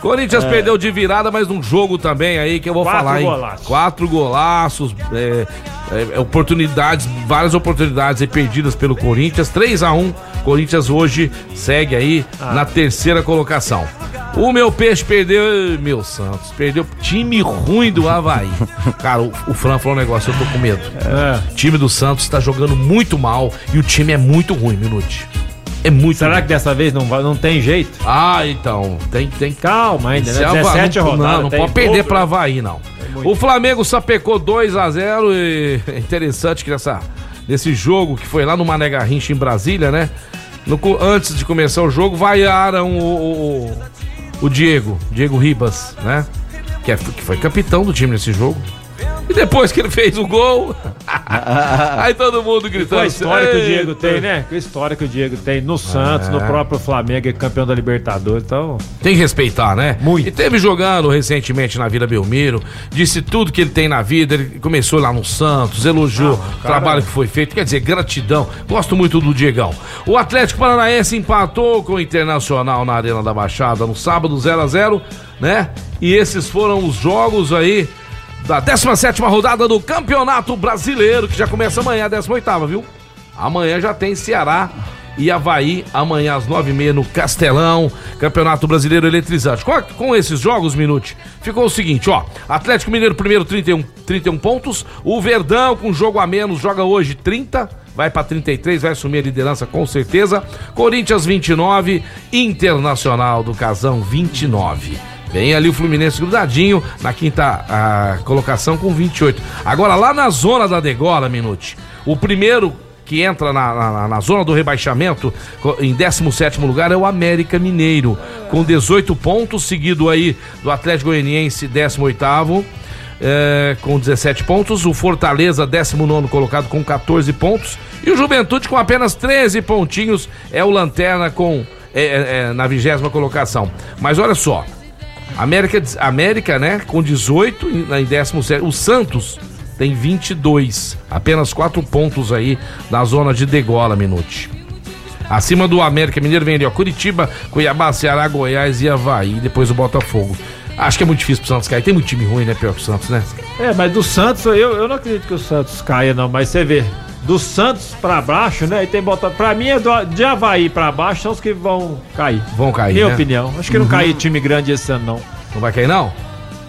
Corinthians perdeu de virada, mas num jogo também aí que eu vou Quatro falar, hein? golaços. Quatro golaços, é, é, oportunidades, várias oportunidades aí perdidas pelo Corinthians. 3 a 1 Corinthians hoje segue aí Ah. na terceira colocação. O meu peixe perdeu, meu Santos, perdeu time ruim do Havaí. Cara, o, o Fran falou um negócio, eu tô com medo. É. O time do Santos tá jogando muito mal e o time é muito ruim, Minute. É muito Será que dessa vez não, vai- não tem jeito? Ah, então, tem, tem Calma ainda, né? Hava- 17 não, rodadas. Não, não pode perder pra né? Havaí, não. O Flamengo sapecou 2 a 0 e é interessante que nessa, nesse jogo que foi lá no Mané Garrincha em Brasília, né? No antes de começar o jogo, vaiaram o, o, o- o Diego, Diego Ribas, né? Que, é- que foi capitão do time nesse jogo. E depois que ele fez o gol, aí todo mundo Com gritando. a história que o! Diego tem, né? Com a história que o Diego tem no Santos, no próprio Flamengo, é campeão da Libertadores. Então, Tem que respeitar, né? Muito. E teve jogando recentemente na Vila Belmiro, disse tudo que ele tem na vida. Ele começou lá no Santos, elogiou o trabalho que foi feito. Quer dizer, gratidão. Gosto muito do Diegão. O Atlético Paranaense empatou com o Internacional na Arena da Baixada no sábado 0 a 0 né? E esses foram os jogos aí da 17 rodada do Campeonato Brasileiro, que já começa amanhã, a 18, viu? Amanhã já tem Ceará e Havaí, amanhã às 9h30 no Castelão, Campeonato Brasileiro Eletrizante. Com, com esses jogos, Minute, ficou o seguinte, ó. Atlético Mineiro primeiro 31, 31 pontos, o Verdão com jogo a menos joga hoje 30, vai pra 33, vai assumir a liderança com certeza. Corinthians 29, Internacional do Casão 29. Vem ali o Fluminense grudadinho na quinta colocação com 28. Agora lá na zona da degola, Minute, o primeiro que entra na, na, na zona do rebaixamento, em 17 lugar, é o América Mineiro, com 18 pontos, seguido aí do Atlético Goianiense, 18 é, com 17 pontos, o Fortaleza, 19 colocado com 14 pontos, e o Juventude com apenas 13 pontinhos, é o Lanterna com é, é, é, na vigésima colocação. Mas olha só, América, América, né, com 18 em, em 17. O Santos tem 22, apenas 4 pontos aí na zona de degola, Minuti. Acima do América Mineiro vem ali, ó, Curitiba, Cuiabá, Ceará, Goiás e Havaí, depois o Botafogo. Acho que é muito difícil pro Santos cair. Tem muito time ruim, né, pior que o Santos, né? É, mas do Santos, eu, eu não acredito que o Santos caia, não, mas você vê. Do Santos pra baixo, né? E tem botado. Pra mim, é do, de Havaí pra baixo são os que vão cair. Vão cair, Minha né? opinião. Acho que não cai time grande esse ano, não. Não vai cair, não?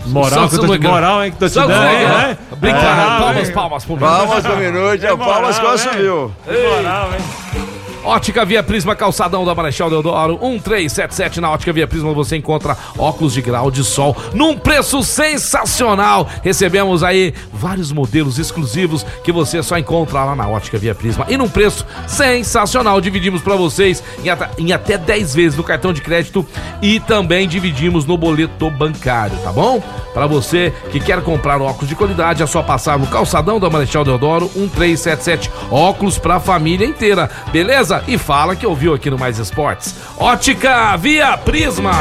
Moral, que eu tô moral, hein, que tô te Santos dando, é hein? né? Brincadeira, palmas, palmas pro Palmas do minuto, É palmas moral, quase hein? subiu. Tem moral, hein? Ótica Via Prisma, calçadão da Marechal Deodoro, 1377 na Ótica Via Prisma você encontra óculos de grau de sol num preço sensacional. Recebemos aí vários modelos exclusivos que você só encontra lá na Ótica Via Prisma e num preço sensacional. Dividimos pra vocês em, ata- em até 10 vezes no cartão de crédito e também dividimos no boleto bancário, tá bom? Pra você que quer comprar óculos de qualidade, é só passar no calçadão da Marechal Deodoro, 1377, óculos pra família inteira, beleza? E fala que ouviu aqui no Mais Esportes. Ótica Via Prisma.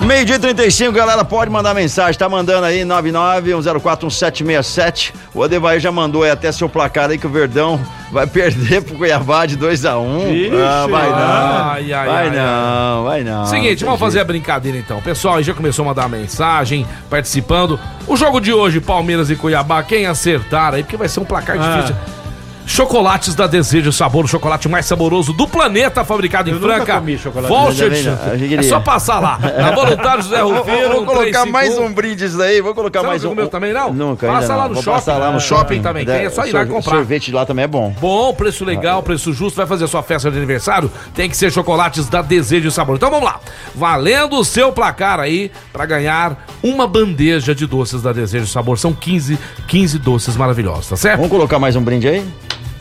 Meio-dia e 35, galera, pode mandar mensagem. Tá mandando aí 991041767. O Adevair já mandou aí até seu placar aí que o Verdão vai perder pro Cuiabá de 2x1. Ixi, ah, vai não. ai, ai, vai ai, não, vai não. Seguinte, vamos fazer a brincadeira então. Pessoal, aí já começou a mandar mensagem, participando. O jogo de hoje, Palmeiras e Cuiabá, quem acertar aí, porque vai ser um placar Ah. difícil. Chocolates da Desejo Sabor, o chocolate mais saboroso do planeta, fabricado em Eu nunca Franca. comi chocolate. É só passar lá. Na Voluntário José vou- Rufino. vou colocar 351. mais um brinde isso daí, vou colocar Você mais nunca um. comeu também, não? Nunca, Passa ainda lá não. no Vou shopping. passar lá no É, shopping também tem, é só ir lá comprar. Sorvete lá também é bom. Bom, preço legal, preço justo. Vai fazer sua festa de aniversário? Tem que ser chocolates da Desejo e Sabor. Então vamos lá. Valendo o seu placar aí pra ganhar uma bandeja de doces da Desejo e Sabor. São 15, 15 doces maravilhosos, tá certo? Vamos colocar mais um brinde aí?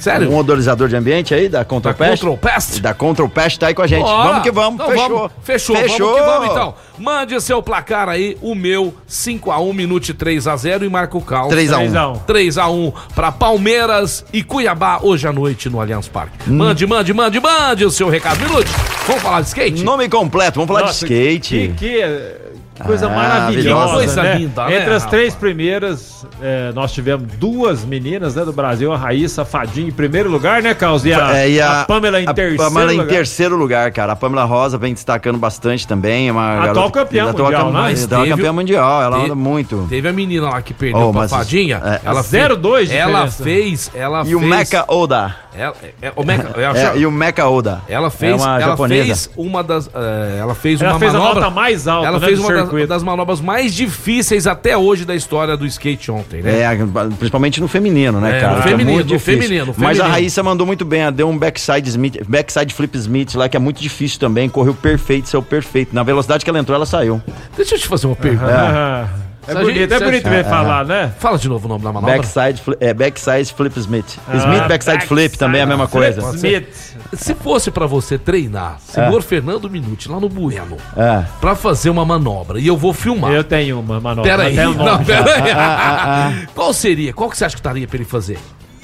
Sério? Um odorizador de ambiente aí, da Da Control Pest? Control Pest? Da Control Pest tá aí com a gente. Bora. Vamos que vamos. Então Fechou. vamos. Fechou. Fechou. Vamos que vamos então. Mande seu placar aí, o meu 5x1, Minute 3x0 e marca o cal. 3x1. 3x1. 3x1 para Palmeiras e Cuiabá hoje à noite no Allianz Parque. Hum. Mande, mande, mande, mande o seu recado. Minute, vamos falar de skate? Nome completo, vamos falar Nossa, de skate. Que, que, que coisa Ah, maravilhosa. que coisa né? linda, né, Entre as três primeiras, eh, nós tivemos duas meninas né, do Brasil, a Raíssa Fadinha em primeiro lugar, né, Carlos? E a, É, e a, a Pamela em a terceiro Pamela em lugar. terceiro lugar, cara. A Pamela Rosa vem destacando bastante também. É uma Atual campeã atual mundial, né? Mas atual teve- campeã mundial. Ela te- anda muito. Teve a menina lá que perdeu Oh, pra mas- Fadinha. é, ela zero fez- dois de Ela diferença. fez. Ela E fez. o Mecha Oda. Ela, é, o Mecha, eu É, e o Mecha Oda. Ela fez, é uma ela japonesa. fez uma das, eh, ela fez Ela uma fez a manobra, nota mais alta, Ela né, fez uma das, das manobras mais difíceis até hoje da história do skate ontem, né? É, principalmente no feminino, né, É, cara? no Que feminino, muito no difícil. feminino, no Mas a feminino. Raíssa mandou muito bem, ela deu um backside, Smith, backside flip Smith lá, que é muito difícil também, correu perfeito, saiu perfeito. Na velocidade que ela entrou, ela saiu. Deixa eu te fazer uma pergunta. Ah, é bonito, gente- é bonito ver falar, né? Fala de novo o nome da manobra. Backside, é, backside flip Smith. Ah, Smith backside flip também é a mesma Flip coisa. Smith. Se fosse pra você treinar, senhor Fernando Minuti, lá no Bueno, É. pra fazer uma manobra, e eu vou filmar. Eu tenho uma manobra. Pera aí, até o nome. não, pera aí. Ah, Qual seria? Qual que você acha que estaria pra ele fazer?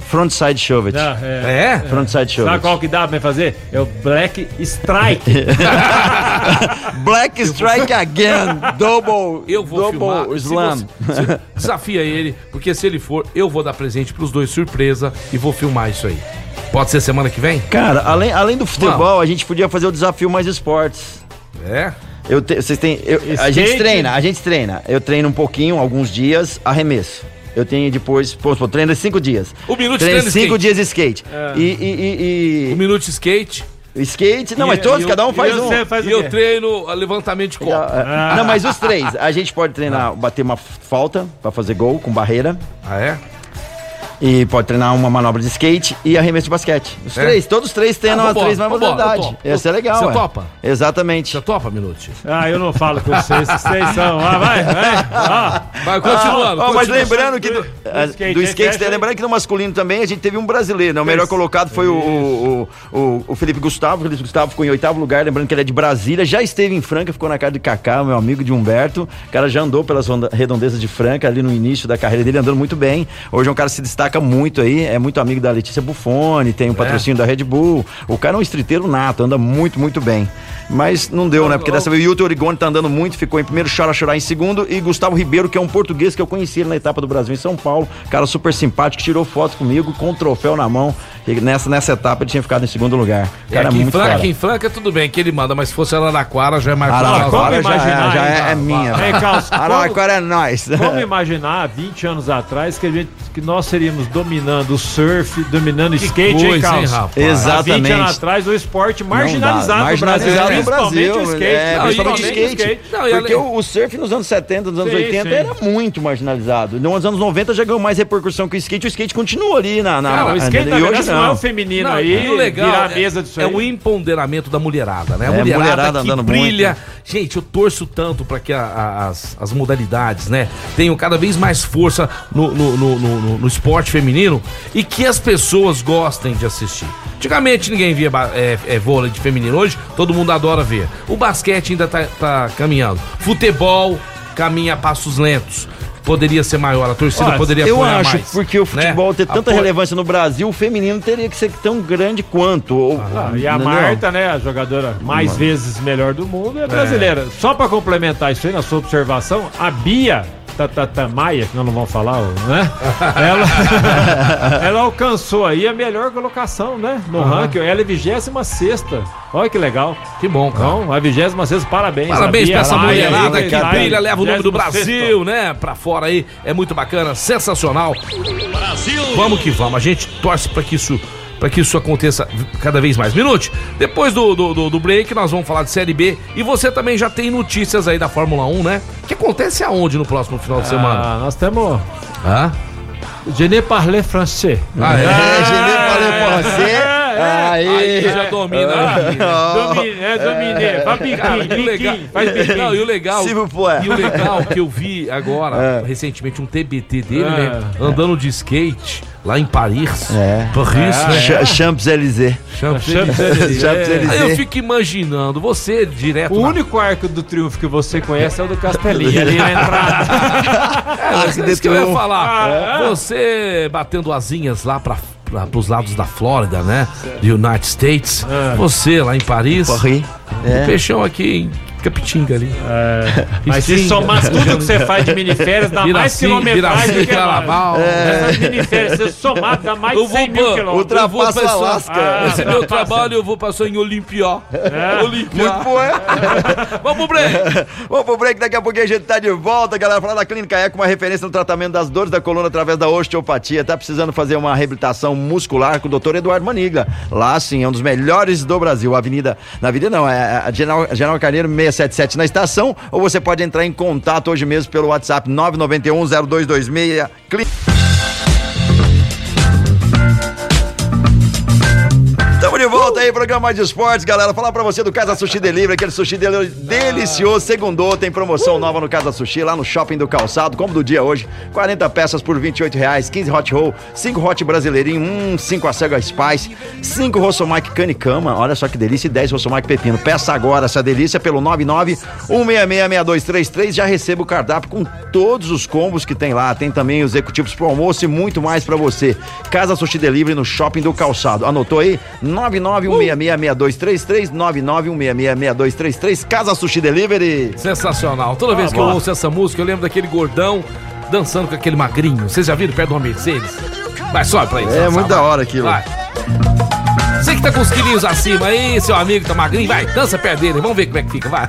Frontside shove. Ah, é. É? Frontside shove Sabe qual que dá pra fazer? É o Black Strike. Black strike again. Double. Eu vou double filmar. Slam. você- desafia ele, porque se ele for, eu vou dar presente pros dois surpresa e vou filmar isso aí. Pode ser semana que vem? Cara, além, além do futebol, a gente podia fazer o desafio mais esportes. É? Eu te- vocês têm, eu- a gente treina, a gente treina. Eu treino um pouquinho, alguns dias, arremesso. Eu tenho depois, pô, pô, treino cinco dias. O Minuto treino treina cinco skate. dias de skate. E, e, O Minuto Skate e- e- skate, não, E- mas todos, e o- cada um faz e um. faz e o eu treino a levantamento de copo. Ah, Não, mas os três. A gente pode treinar, bater uma falta pra fazer gol com barreira. Ah, é? E pode treinar uma manobra de skate e arremesso de basquete. Os É? três, todos os três treinam Ah, as três mesmas vambora, eu modalidade. topo. Essa é legal, Você topa? Exatamente. Você topa, Minuti? Ah, eu não falo com vocês, vocês são. Ah, vai, vai. Ó, Vai, continuando. Ah, mas lembrando que do, Do ah, skate, do skate, lembrando que no masculino também a gente teve um brasileiro, né? O melhor colocado foi o, o, o, o Felipe Gustavo. O Felipe Gustavo ficou em oitavo lugar, lembrando que ele é de Brasília, já esteve em Franca, ficou na casa de Kaká, meu amigo de Humberto. O cara já andou pelas redondezas de Franca ali no início da carreira dele, andando muito bem. Hoje é um cara que se destaca muito aí, é muito amigo da Letícia Buffoni, tem um patrocínio da Red Bull. O cara é um streeteiro nato, anda muito, muito bem. Mas não deu, né? Porque dessa vez o Yuto Origoni tá andando muito, ficou em primeiro, Chora Chorar em segundo. E Gustavo Ribeiro, que é um português que eu conheci ele na etapa do Brasil em São Paulo. Cara super simpático, tirou foto comigo com o troféu na mão. E nessa, nessa etapa ele tinha ficado em segundo lugar. É, Cara, aqui, em muito Franca, tudo bem que ele manda, mas se fosse Araraquara, já é mais Araraquara como já, imaginar, é, já é, é minha. Vem Araraquara é nós. Vamos imaginar, 20 anos atrás, que, a gente, que nós seríamos dominando o surf, dominando o skate, coisa, hein, hein, Carlos? rapaz? Há 20 Exatamente. anos atrás, o esporte marginalizado, marginalizado Brasil, no Brasil. principalmente o skate. É, Não, principalmente o skate. Não, e porque o, surf nos anos 70, nos anos Sim, 80 sim. era muito marginalizado. Nos anos 90 já ganhou mais repercussão que o skate. O skate continua ali na. na Não, na- o skate, na verdade, hoje não é o feminino Não, aí, e o legal virar a é- mesa disso é, aí. o empoderamento da mulherada, né? A É, mulherada, mulherada que andando brilha. muito. Gente, eu torço tanto para que a- a- as, as modalidades, né, tenham cada vez mais força no, no, no, no- no esporte feminino e que as pessoas gostem de assistir. Antigamente ninguém via é, é, vôlei de feminino, hoje todo mundo adora ver. O basquete ainda tá, tá caminhando. Futebol caminha a passos lentos. Poderia ser maior, a torcida Olha, poderia Eu apoiar acho, mais, porque o né? futebol ter tanta Apo- relevância no Brasil, o feminino teria que ser tão grande quanto. ou- Ah, e a? Marta, né, a jogadora mais vezes melhor do mundo, é brasileira. Só pra complementar isso aí, na sua observação, a Bia Tatata Maia, que nós não vamos falar, né? Ela, ela alcançou aí a melhor colocação, né? No ranking. Ela é 26 Olha que legal. Que bom, cara. Então, a 26 parabéns. Parabéns Bia pra essa mulherada que tá brilha, leva o nome do 26º. Brasil, né? Pra fora aí. É muito bacana, sensacional. Brasil! Vamos que vamos. A gente torce pra que isso. Pra que isso aconteça cada vez mais. Minute, depois do, do, do- do break, nós vamos falar de Série B. E você também já tem notícias aí da Fórmula 1, né? Que acontece aonde no próximo final de semana? Ah, nós temos. Hã? Je ne parle français. Ah, é? É, Genê, falei pra você. Aí Aí. já domina. aí, né? Domine, é, domine. Faz biquinho, e o legal, biquinho, faz biquinho. não, e o legal, plaît. e o legal que eu vi agora, recentemente, um TBT dele, né? Andando de skate lá em Paris. É. Paris, né? Ch- Champs-Élysées. Champs-Élysées. Champs-Élysées. Aí eu fico imaginando, você direto. O na- único arco do triunfo que você conhece é o do Castelinho, ali na entrada. É, é isso que eu ia falar. Você batendo asinhas lá pra, pra, pros lados da Flórida, né? Do United States. Você lá em Paris. O É. peixão aqui em Capitinga ali. Mas se somar tudo que você faz de miniférias, dá mais Viraci, quilometragem do que. Carnaval. Essas miniférias, se somar, dá mais de vou 100 mil pra- quilômetros. Ultrapassa Eu vou a passar- lasca. Esse é meu trabalho, eu vou passar em Olimpia. Olimpia. Muito bom, é? Vamos pro break. Vamos pro break, daqui a pouquinho a gente tá de volta, galera. Falar da Clínica Eco, uma referência no tratamento das dores da coluna através da osteopatia. Tá precisando fazer uma reabilitação muscular com o doutor Eduardo Maniga. Lá, sim, é um dos melhores do Brasil. Avenida, na avenida não, é a General, General Carneiro 677 na estação. Ou você pode entrar em contato hoje mesmo pelo WhatsApp 991 0226. Clínica aí, programa de Esportes, galera. Falar pra você do Casa Sushi Delivery, aquele sushi delicioso. Segundou, tem promoção nova no Casa Sushi, lá no Shopping do Calçado, como do dia hoje. 40 peças por 28 reais, 15 hot roll, 5 hot brasileirinho, 1, 5 a cega spice, 5 rossomike canicama, olha só que delícia, e 10 rossomike pepino. Peça agora essa delícia pelo 99 166 6233. Já receba o cardápio com todos os combos que tem lá. Tem também os executivos pro almoço e muito mais pra você. Casa Sushi Delivery no Shopping do Calçado. Anotou aí? 991666233, 991666233, Casa Sushi Delivery. Sensacional. Toda vez Ah, que eu ouço essa música, eu lembro daquele gordão dançando com aquele magrinho. Vocês já viram perto do Mercedes? Vai, sobe pra ele. É dançar, muito vai. da hora aquilo. Vai. Você que tá com os quilinhos acima aí, seu amigo tá magrinho, vai, dança perto dele. Vamos ver como é que fica, vai.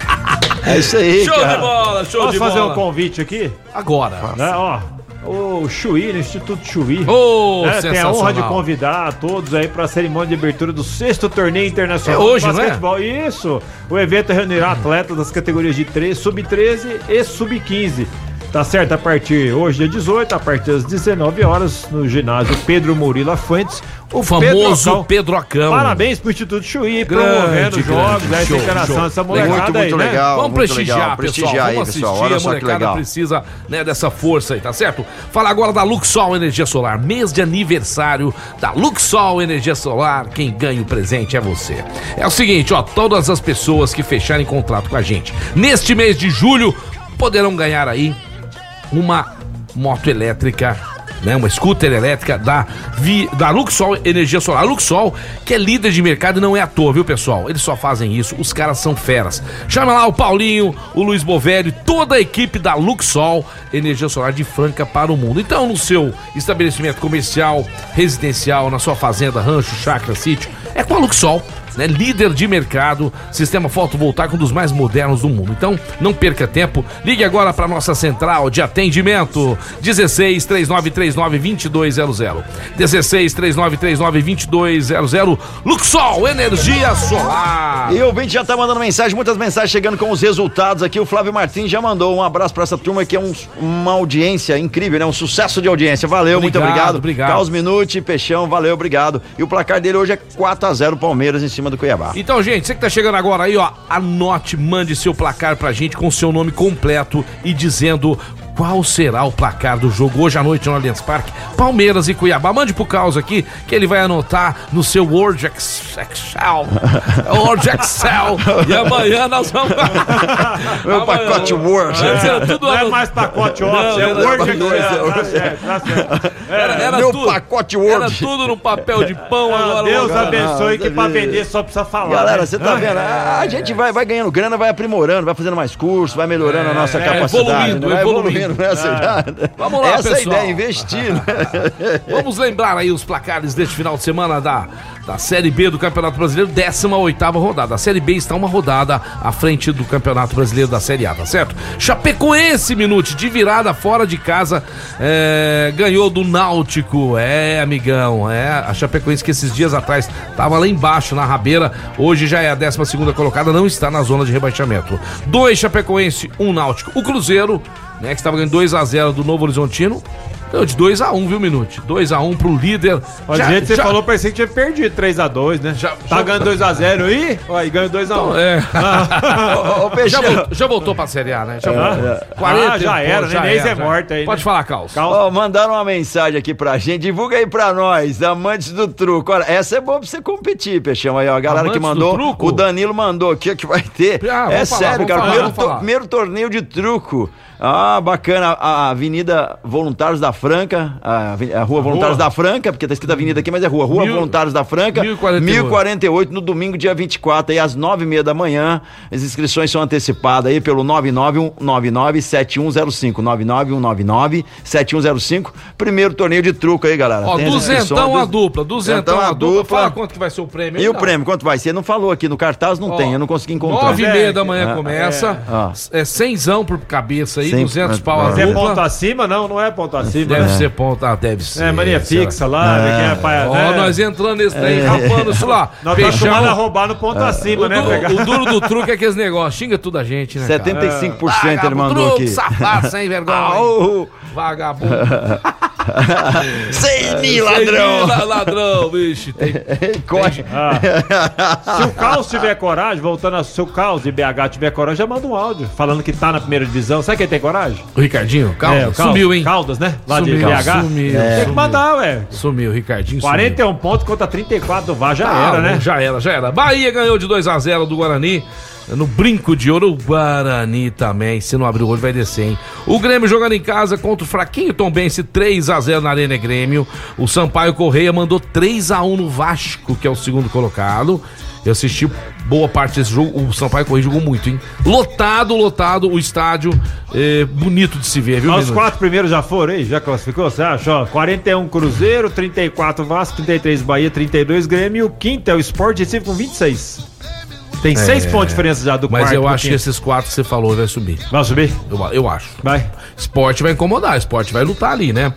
É isso aí, Show de cara. bola, show Posso de fazer bola. um convite aqui? Agora. Né, ó, o Chuí, no Instituto Chuí. Né, tem a honra de convidar a todos aí para a cerimônia de abertura do sexto torneio internacional É hoje, de é? basquetebol. Isso! O evento reunirá atletas das categorias de 3, sub-13 e sub-15. Tá certo? A partir hoje, dia 18, a partir das 19 horas, no ginásio Pedro Murilo Fuentes. O famoso Pedrocão. Parabéns pro Instituto Chuí, Grande, promovendo jogos, grande. né? Essa Show, interação show. dessa molecada Muito, muito aí, né? legal. Vamos muito prestigiar, legal. pessoal. Prestigiar aí, Vamos pessoal. assistir, Olha a só que molecada legal. precisa né, dessa força aí, tá certo? Fala agora da Luxol Energia Solar, mês de aniversário da Luxol Energia Solar. Quem ganha o presente é você. É o seguinte, ó, todas as pessoas que fecharem contrato com a gente neste mês de julho poderão ganhar aí uma moto elétrica, né, uma scooter elétrica da, Vi, da Luxol Energia Solar. A Luxol, que é líder de mercado não é à toa, viu, pessoal? Eles só fazem isso, os caras são feras. Chama lá o Paulinho, o Luiz Bovério, toda a equipe da Luxol Energia Solar de Franca para o mundo. Então, no seu estabelecimento comercial, residencial, na sua fazenda, rancho, chácara, sítio, é com a Luxol né, líder de mercado, sistema fotovoltaico um dos mais modernos do mundo. Então, não perca tempo, ligue agora para nossa central de atendimento 16 3939 2200. 16 3939 2200. Luxol Energia Solar. E o ouvinte já tá mandando mensagem, muitas mensagens chegando com os resultados aqui. O Flávio Martins já mandou um abraço pra essa turma que é um- uma audiência incrível, né? Um sucesso de audiência. Valeu, muito Obrigado, obrigado. obrigado. Carlos Minuti, Peixão, valeu, obrigado. E o placar dele hoje é 4x0 Palmeiras em cima do Cuiabá. Então, gente, você que tá chegando agora aí, ó, anote, mande seu placar pra gente com seu nome completo e dizendo qual será o placar do jogo hoje à noite no Allianz Parque, Palmeiras e Cuiabá. Mande pro Caos aqui que ele vai anotar no seu Word Ex- Excel. Word Excel. E amanhã nós vamos. Meu Amanhã- pacote Word. Era tudo Não é anotado. mais pacote Não, Office, é Word não, Excel. é- Tá certo, tá certo. Era, era Meu tudo, pacote Word. Era tudo no papel de pão Ah, agora. Deus agora- abençoe que você pra vender só precisa falar. Galera, né? você tá vendo? Ah, A gente vai, vai ganhando grana, vai aprimorando, vai fazendo mais cursos, vai melhorando a nossa é, capacidade. evoluindo, né? Vai evoluindo. Evoluindo, né? Já- Vamos lá, Essa é pessoal. ideia, investir. né? Vamos lembrar aí os placares deste final de semana da, da Série B do Campeonato Brasileiro, 18 rodada. A Série B está uma rodada à frente do Campeonato Brasileiro da Série A, tá certo? Chapecoense, Minute, de virada fora de casa, é, ganhou do Náutico. É, amigão, é. A Chapecoense que esses dias atrás estava lá embaixo, na rabeira, hoje já é a 12 colocada, não está na zona de rebaixamento. Dois Chapecoense, um Náutico. O Cruzeiro, né, que estava ganhando 2 a 0 do Novo Horizontino, Ganhou de 2x1, viu, Minute? 2x1 pro líder. Mas Já- que você já- falou, parecia que tinha perdido 3x2, né? Já- tá já- ganhando 2x0 aí, e ganhou 2x1. É. Ô, ô, Já, Peixão. voltou, já voltou pra Série A, né? Já voltou. Ah, já era, já nem é já morta aí, Pode né? falar. Cal- Ó, mandaram uma mensagem aqui pra gente. Divulga aí pra nós, amantes do truco. Olha, essa é boa pra você competir, Peixão. Aí, ó, a galera Amantes que do mandou. O Danilo mandou aqui ó, que vai ter. Ah, é falar, sério, cara. falar, primeiro, to- primeiro torneio de truco. Ah, bacana. A Avenida Voluntários da Franca. A, a Rua Voluntários da Franca, porque tá escrito Avenida aqui, mas é Rua. Rua Mil- Voluntários da Franca. 1048. 1048, no domingo, dia 24, aí às nove e meia da manhã. As inscrições são antecipadas aí pelo 991997105. 991997105. Primeiro torneio de truco aí, galera. Ó, Tem duzentão a du- dupla, duzentão a a dupla. dupla. Fala quanto que vai ser o prêmio. E aí, o não. prêmio, quanto vai ser? Não falou aqui no cartaz, não Ó, tem, eu não consegui encontrar. Nove e É, meia da manhã é, começa. é. É, cenzão por cabeça aí, Cem- 200 é, pau a Mas é dupla. ponto acima? Não, não é ponto acima. Deve né? ser ponto, ah, deve ser. É, mania sei lá. fixa lá, quem é pai. Ó, né? nós entrando nesse trem, rapando isso lá. Nós tá acostumado a roubar no ponto acima, o, né? du- o duro do truque é aqueles negócios. Xinga tudo a gente, né? cara? 75% ele mandou truque, aqui. safado, sem vergonha. Au! Vagabundo. 100 mil, Sem ladrão! mil, ladrão, bicho. Tem- Corre. Se o Caos tiver coragem, voltando ao seu Caos de BH tiver coragem, já manda um áudio falando que tá na primeira divisão. Sabe quem tem coragem? O Ricardinho, calma, É, o Caos, sumiu, hein? Caldas, né? Lá Sumiu, de BH. sumiu, Tem que sumiu. mandar, ué. Sumiu, Ricardinho. 41 pontos contra 34 do VAR, já sumiu. era, Ah, né? Já era, já era. Bahia ganhou de 2x0 do Guarani. No brinco de ouro, o Guarani também. Se não abrir o olho, vai descer, hein? O Grêmio jogando em casa contra o fraquinho Tombense, 3x0 na Arena Grêmio. O Sampaio Correia mandou 3x1 no Vasco, que é o segundo colocado. Eu assisti boa parte desse jogo. O Sampaio Correia jogou muito, hein? Lotado, lotado o estádio. eh, bonito de se ver, viu, Os quatro primeiros já foram aí? Já classificou? Você acha? Ó, 41 Cruzeiro, 34 Vasco, 33 Bahia, 32 Grêmio. E o quinto é o Sport Recife com 26. Tem seis pontos de diferença já do É. Mas quarto eu pro acho que esses quatro que você falou vai subir. Vai subir? Eu, eu acho. Vai. Esporte vai incomodar, esporte vai lutar ali, né?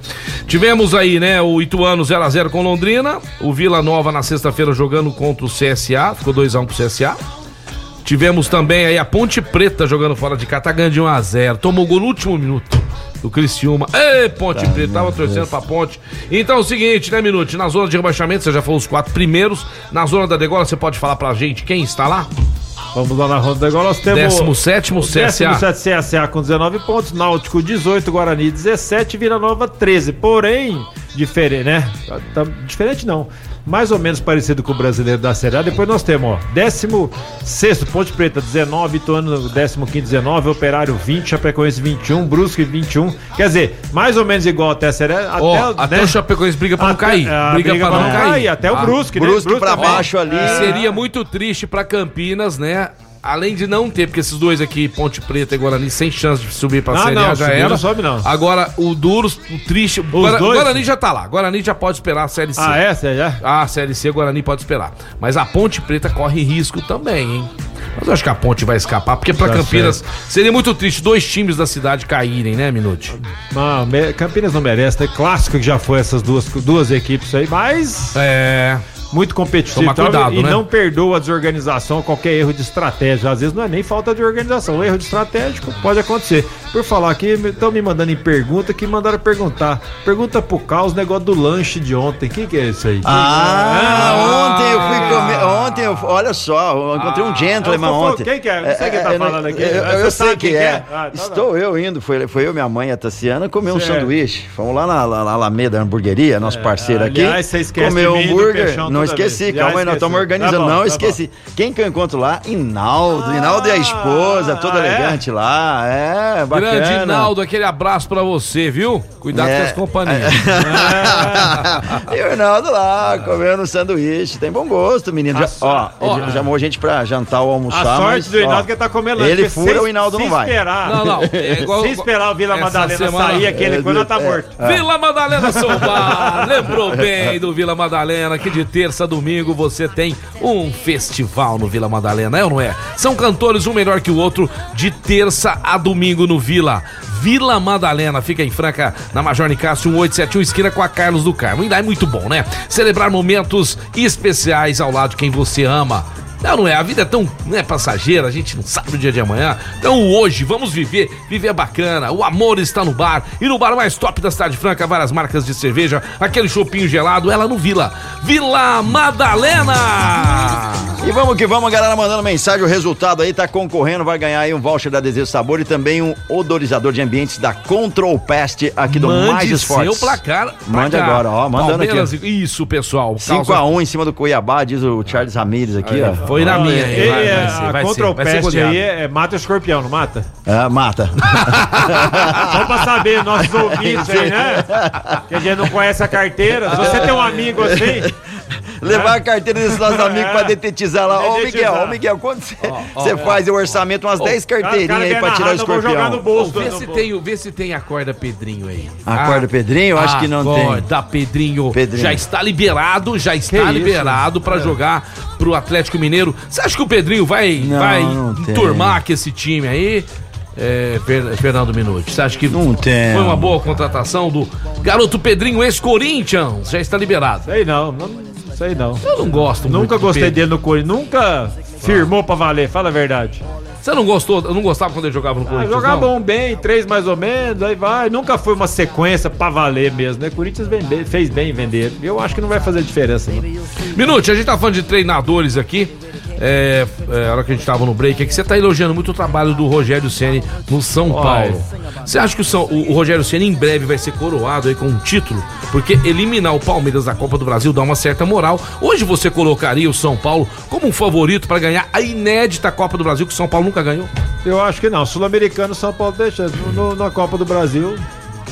Tivemos aí, né, o Ituano 0x0 com Londrina, o Vila Nova na sexta-feira jogando contra o CSA, ficou 2x1 pro CSA. Tivemos também aí a Ponte Preta jogando fora de casa, tá ganhando de 1x0, tomou gol no último minuto. Do Criciúma. Ê, Ponte Preta, tava torcendo pra Ponte. Então é o seguinte, né, Minute? Na zona de rebaixamento, você já falou os quatro primeiros. Na zona da degola, você pode falar pra gente quem está lá? Vamos lá na ronda da igual. Nós temos. 17 CSA. 17 CSA com 19 pontos, Náutico 18, Guarani 17, Vila Nova 13. Porém, diferente, né? Tá- diferente não. Mais ou menos parecido com o brasileiro da Série A. Depois nós temos, ó, 16 Ponte Preta 19, Ituano 15 19, Operário 20, Chapecoense 21, Brusque 21. Quer dizer, mais ou menos igual até a Série A. Ó, Até, até né? o Chapecoense briga pra não cair. ah, Briga, pra não cair. Até o Ah, Brusque, né? Brusque pra também. baixo ali. E seria muito triste pra Campinas, né? Além de não ter, porque esses dois aqui, Ponte Preta e Guarani, sem chance de subir pra Ah, Série A não, já subir era. não sobe, não. Agora, o duro, o triste. O Guara-? Guarani já tá lá. Guarani já pode esperar a Série C. Ah, é? Já? Ah, a Série C, Guarani pode esperar. Mas a Ponte Preta corre risco também, hein? Mas eu acho que a Ponte vai escapar, porque pra Tá Campinas seria muito triste dois times da cidade caírem, né, Minute? Não, me- Campinas não merece, é clássico que já foi essas duas, duas equipes aí, mas É. muito competitivo e tal, cuidado, e né? não perdoa a desorganização, qualquer erro de estratégia. Às vezes não é nem falta de organização, o erro de estratégico pode acontecer. Por falar aqui, estão me mandando em pergunta que mandaram perguntar. Pergunta pro Caos, negócio do lanche de ontem. O que, que é isso aí? Ah, ontem eu fui comer. Ontem eu. Olha só, eu encontrei um gentleman eu ontem. quem que é? Não sei quem tá eu não- falando aqui. Eu, eu- sei quem que que é. é? Ah, tá Estou eu indo. Foi, foi eu, minha mãe, a Tassiana, comer um sanduíche. Fomos lá na, na, na Alameda Hamburgueria, nosso parceiro aqui. aliás, você esquece do hambúrguer. peixão Não esqueci, vez. Já calma aí, nós estamos organizando. Tá bom, não tá esqueci. Quem que eu encontro lá? Inaldo. Inaldo e a esposa, toda ah, é? elegante lá. É, bacana. Grande Naldo, aquele abraço pra você, viu? Cuidado É. com as companhias. e o Reinaldo lá, comendo um sanduíche. Tem bom gosto, menino. Já, ó, ó. ele chamou a gente pra jantar ou almoçar. A sorte mas, do Hinaldo ó, é que ele tá comendo lanche, Ele fura, se- o Hinaldo se não vai. Esperar, Não, não, é igual- se esperar o Vila Madalena semana- sair, aquele coisa tá morto. Vila Madalena Bar, lembrou bem do Vila Madalena que de terça a domingo você tem um festival no Vila Madalena, é ou não é? São cantores um melhor que o outro de terça a domingo no Vila. Vila Madalena, fica em Franca, na Major Nicásio 1871, esquina com a Carlos do Carmo. Lá é muito bom, né? Celebrar momentos especiais ao lado de quem você ama. Não, não é. A vida é tão não é passageira, a gente não sabe o dia de amanhã. Então hoje, vamos viver. Viver é bacana. O amor está no bar. E no bar mais top da Cidade Franca, várias marcas de cerveja, aquele chopinho gelado, ela no Vila. Vila Madalena! E vamos que vamos, galera, mandando mensagem. O resultado aí tá concorrendo, vai ganhar aí um voucher da Desejo Sabor e também um odorizador de ambientes da Control Pest aqui do Mais Mande Esportes. seu placar. Mande placar. agora, ó, mandando Palmeiras, aqui. Isso, pessoal. 5x1 em cima do Cuiabá, diz o Charles Ramírez aqui, ó. Foi na minha. Aí, vai, vai ser, a vai contra ser, o vai ser peste goleado. aí é, é mata o escorpião, não mata? É, mata. Só pra saber, nossos ouvintes aí, né? Que a gente não conhece a carteira. Se você tem um amigo assim, Levar a carteira desses nossos amigos pra detetizar lá. Ô, Detetizar. Miguel, ô, Miguel, quando você faz o orçamento, umas 10 cara carteirinhas aí pra tirar o escorpião. bolso. Vê se, tem, vê se tem a corda Pedrinho aí. A corda Pedrinho? Eu acho que não tem. Corda Pedrinho. Pedrinho. Já está liberado, já está liberado pra jogar pro Atlético Mineiro. Você acha que o Pedrinho vai, Não, vai não tem. turmar com esse time aí? É, Fer- Fernando Minuti, você acha que Não tem. foi uma boa contratação do garoto Pedrinho ex-Corinthians? Já está liberado. Sei não, não sei não. Eu não gosto muito Nunca do gostei Pedro. dele no Corinthians, nunca firmou pra valer, fala a verdade. Você não gostou? Eu não gostava quando ele jogava no Ah, Corinthians, jogava não? um bem, três mais ou menos, aí vai. Nunca foi uma sequência pra valer mesmo, né? Corinthians vem bem- fez bem em vender. Eu acho que não vai fazer diferença, não. Minute, a gente tá falando de treinadores aqui. É, é, a hora que a gente tava no break, é que você tá elogiando muito o trabalho do Rogério Ceni no São Paulo. Você acha que o, São- o- o Rogério Ceni em breve vai ser coroado aí com um título? Porque eliminar o Palmeiras da Copa do Brasil dá uma certa moral. Hoje você colocaria o São Paulo como um favorito pra ganhar a inédita Copa do Brasil que o São Paulo nunca ganhou? Eu acho que não. Sul-Americano, São Paulo deixa. No, no- na Copa do Brasil,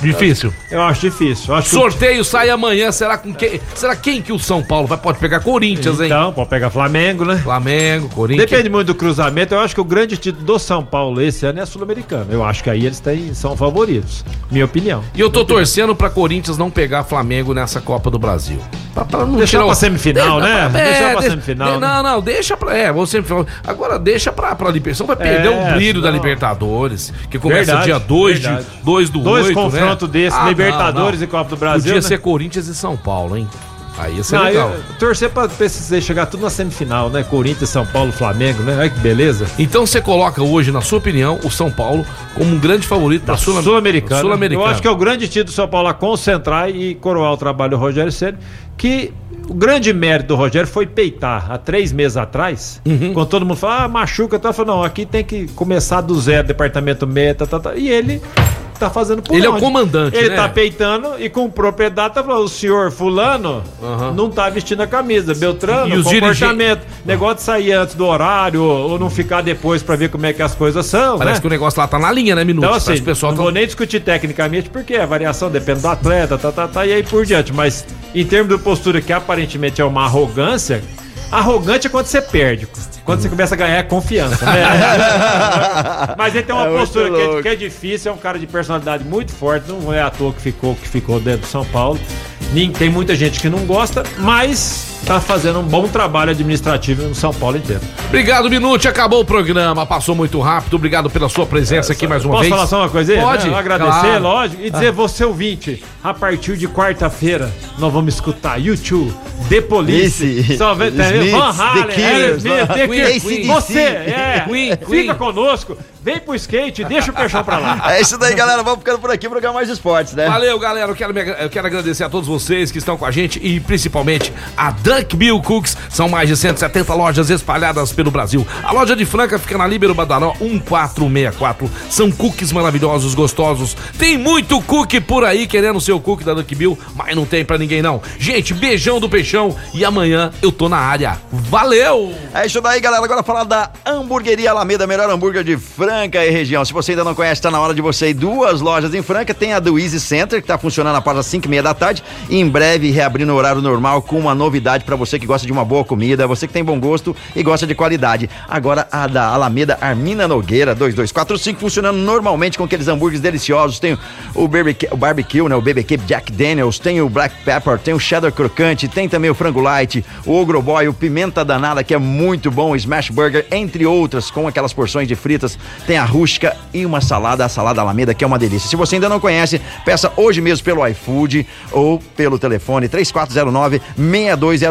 Difícil. eu acho difícil. Eu acho que- Sorteio sai amanhã. Será com quem? Será quem que o São Paulo vai? Pode pegar Corinthians, hein? Então, pode pegar Flamengo, né? Flamengo, Corinthians. Depende muito do cruzamento. Eu acho que o grande título do São Paulo esse ano é sul-americano. Eu acho que aí eles têm, são favoritos. Minha opinião. E eu tô torcendo pra Corinthians não pegar Flamengo nessa Copa do Brasil. Pra, pra não Deixar tirar pra semifinal, De- né? É, Deixar pra deixa- semifinal, de- né? Não, não, deixa pra. É, vou sempre Agora deixa pra, pra Libertadores. Vai perder É, o brilho da senão- Libertadores, que começa Verdade, dia 2 de verdade. 2 do Dois 8, confrontos né? desses, Ah, não, Libertadores não. e Copa do Brasil. Podia né? ser Corinthians e São Paulo, hein? Aí ia ser Não, legal. eu- torcer pra precisar chegar tudo na semifinal, né? Corinthians, São Paulo, Flamengo, né? Olha que beleza. Então você coloca hoje, na sua opinião, o São Paulo como um grande favorito Sul- Sul-Americana. Sul-Americana. Eu acho que é o grande título do São Paulo a concentrar e coroar o trabalho do Rogério Ceni, que o grande mérito do Rogério foi peitar há três meses atrás, Uhum. quando todo mundo fala, ah, machuca, tá falando, não, aqui tem que começar do zero, departamento meta, tá, tá, e ele tá fazendo por Ele é o onde? comandante, Ele né? tá peitando e com propriedade tá falando, o senhor fulano Aham. não tá vestindo a camisa, Beltrano, E os comportamento, negócio de sair antes do horário ou não ficar depois pra ver como é que as coisas são, Parece né? que o negócio lá tá na linha, né, Minuto? Então, assim, pessoal não tá... vou nem discutir tecnicamente, porque a variação depende do atleta, tá, tá, tá, e aí por diante. Mas em termos de postura que aparentemente é uma arrogância, arrogante é quando você perde. Quando você começa a ganhar é confiança, né? Mas ele tem uma É postura que é, que é difícil, é um cara de personalidade muito forte, não é à toa que ficou, que ficou dentro do São Paulo. Nem- Tem muita gente que não gosta, mas tá fazendo um bom trabalho administrativo no São Paulo inteiro. Obrigado, Minute. Acabou o programa. Passou muito rápido. Obrigado pela sua presença aqui mais uma Posso vez. falar só uma coisa aí? Pode. Né? Agradecer, claro. Ah. lógico. E dizer, você ouvinte, a partir de quarta-feira, nós vamos escutar YouTube, The Police, Esse, só tá? Smiths, Van Halen, The Killers, Aerosmith, The Queen, Killers. Você, é, Queen, fica Queen. conosco, vem pro skate, deixa o peixão pra lá. É isso daí, galera. Vamos ficando por aqui, programa Mais Esportes, né? Valeu, galera. Eu quero, me eu quero agradecer a todos vocês que estão com a gente e principalmente a Duck Bill Cooks. São mais de 170 lojas espalhadas pelo Brasil. A loja de Franca fica na Líbero Badaró 1464. São cookies maravilhosos, gostosos. Tem muito cookie por aí querendo seu cookie da Duck Bill, mas não tem pra ninguém não. Gente, beijão do peixão e amanhã eu tô na área. Valeu! É isso daí, galera. Agora falar da Hamburgueria Alameda, melhor hambúrguer de Franca e região. Se você ainda não conhece, tá na hora de você ir. Duas lojas em Franca. Tem a do Easy Center, que tá funcionando após as 5 e meia da tarde. E em breve reabrindo o horário normal com uma novidade pra você que gosta de uma boa comida, você que tem bom gosto e gosta de qualidade. Agora a da Alameda Armina Nogueira, 2245, funcionando normalmente com aqueles hambúrgueres deliciosos. Tem o barbecue, o barbecue né? O BBQ Jack Daniels, tem o Black Pepper, tem o Cheddar Crocante, tem também o Frango Light, o Ogro Boy, o Pimenta Danada, que é muito bom, o Smash Burger, entre outras, com aquelas porções de fritas. Tem a rústica e uma salada, a salada Alameda, que é uma delícia. Se você ainda não conhece, peça hoje mesmo pelo iFood ou pelo telefone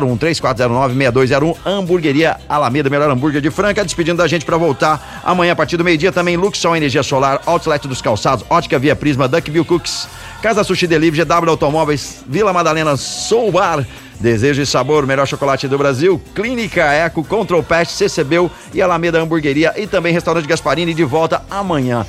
3409-6201. 3409-6201, Hamburgueria Alameda, melhor hambúrguer de Franca. Despedindo da gente para voltar amanhã a partir do meio-dia. Também Luxol Energia Solar, Outlet dos Calçados, Ótica Via Prisma, Duckville Cooks, Casa Sushi Delivery, GW Automóveis, Vila Madalena Soul Bar. Desejo e sabor, melhor chocolate do Brasil. Clínica Eco, Control Pest, CCBU e Alameda Hamburgueria. E também Restaurante Gasparini de volta amanhã.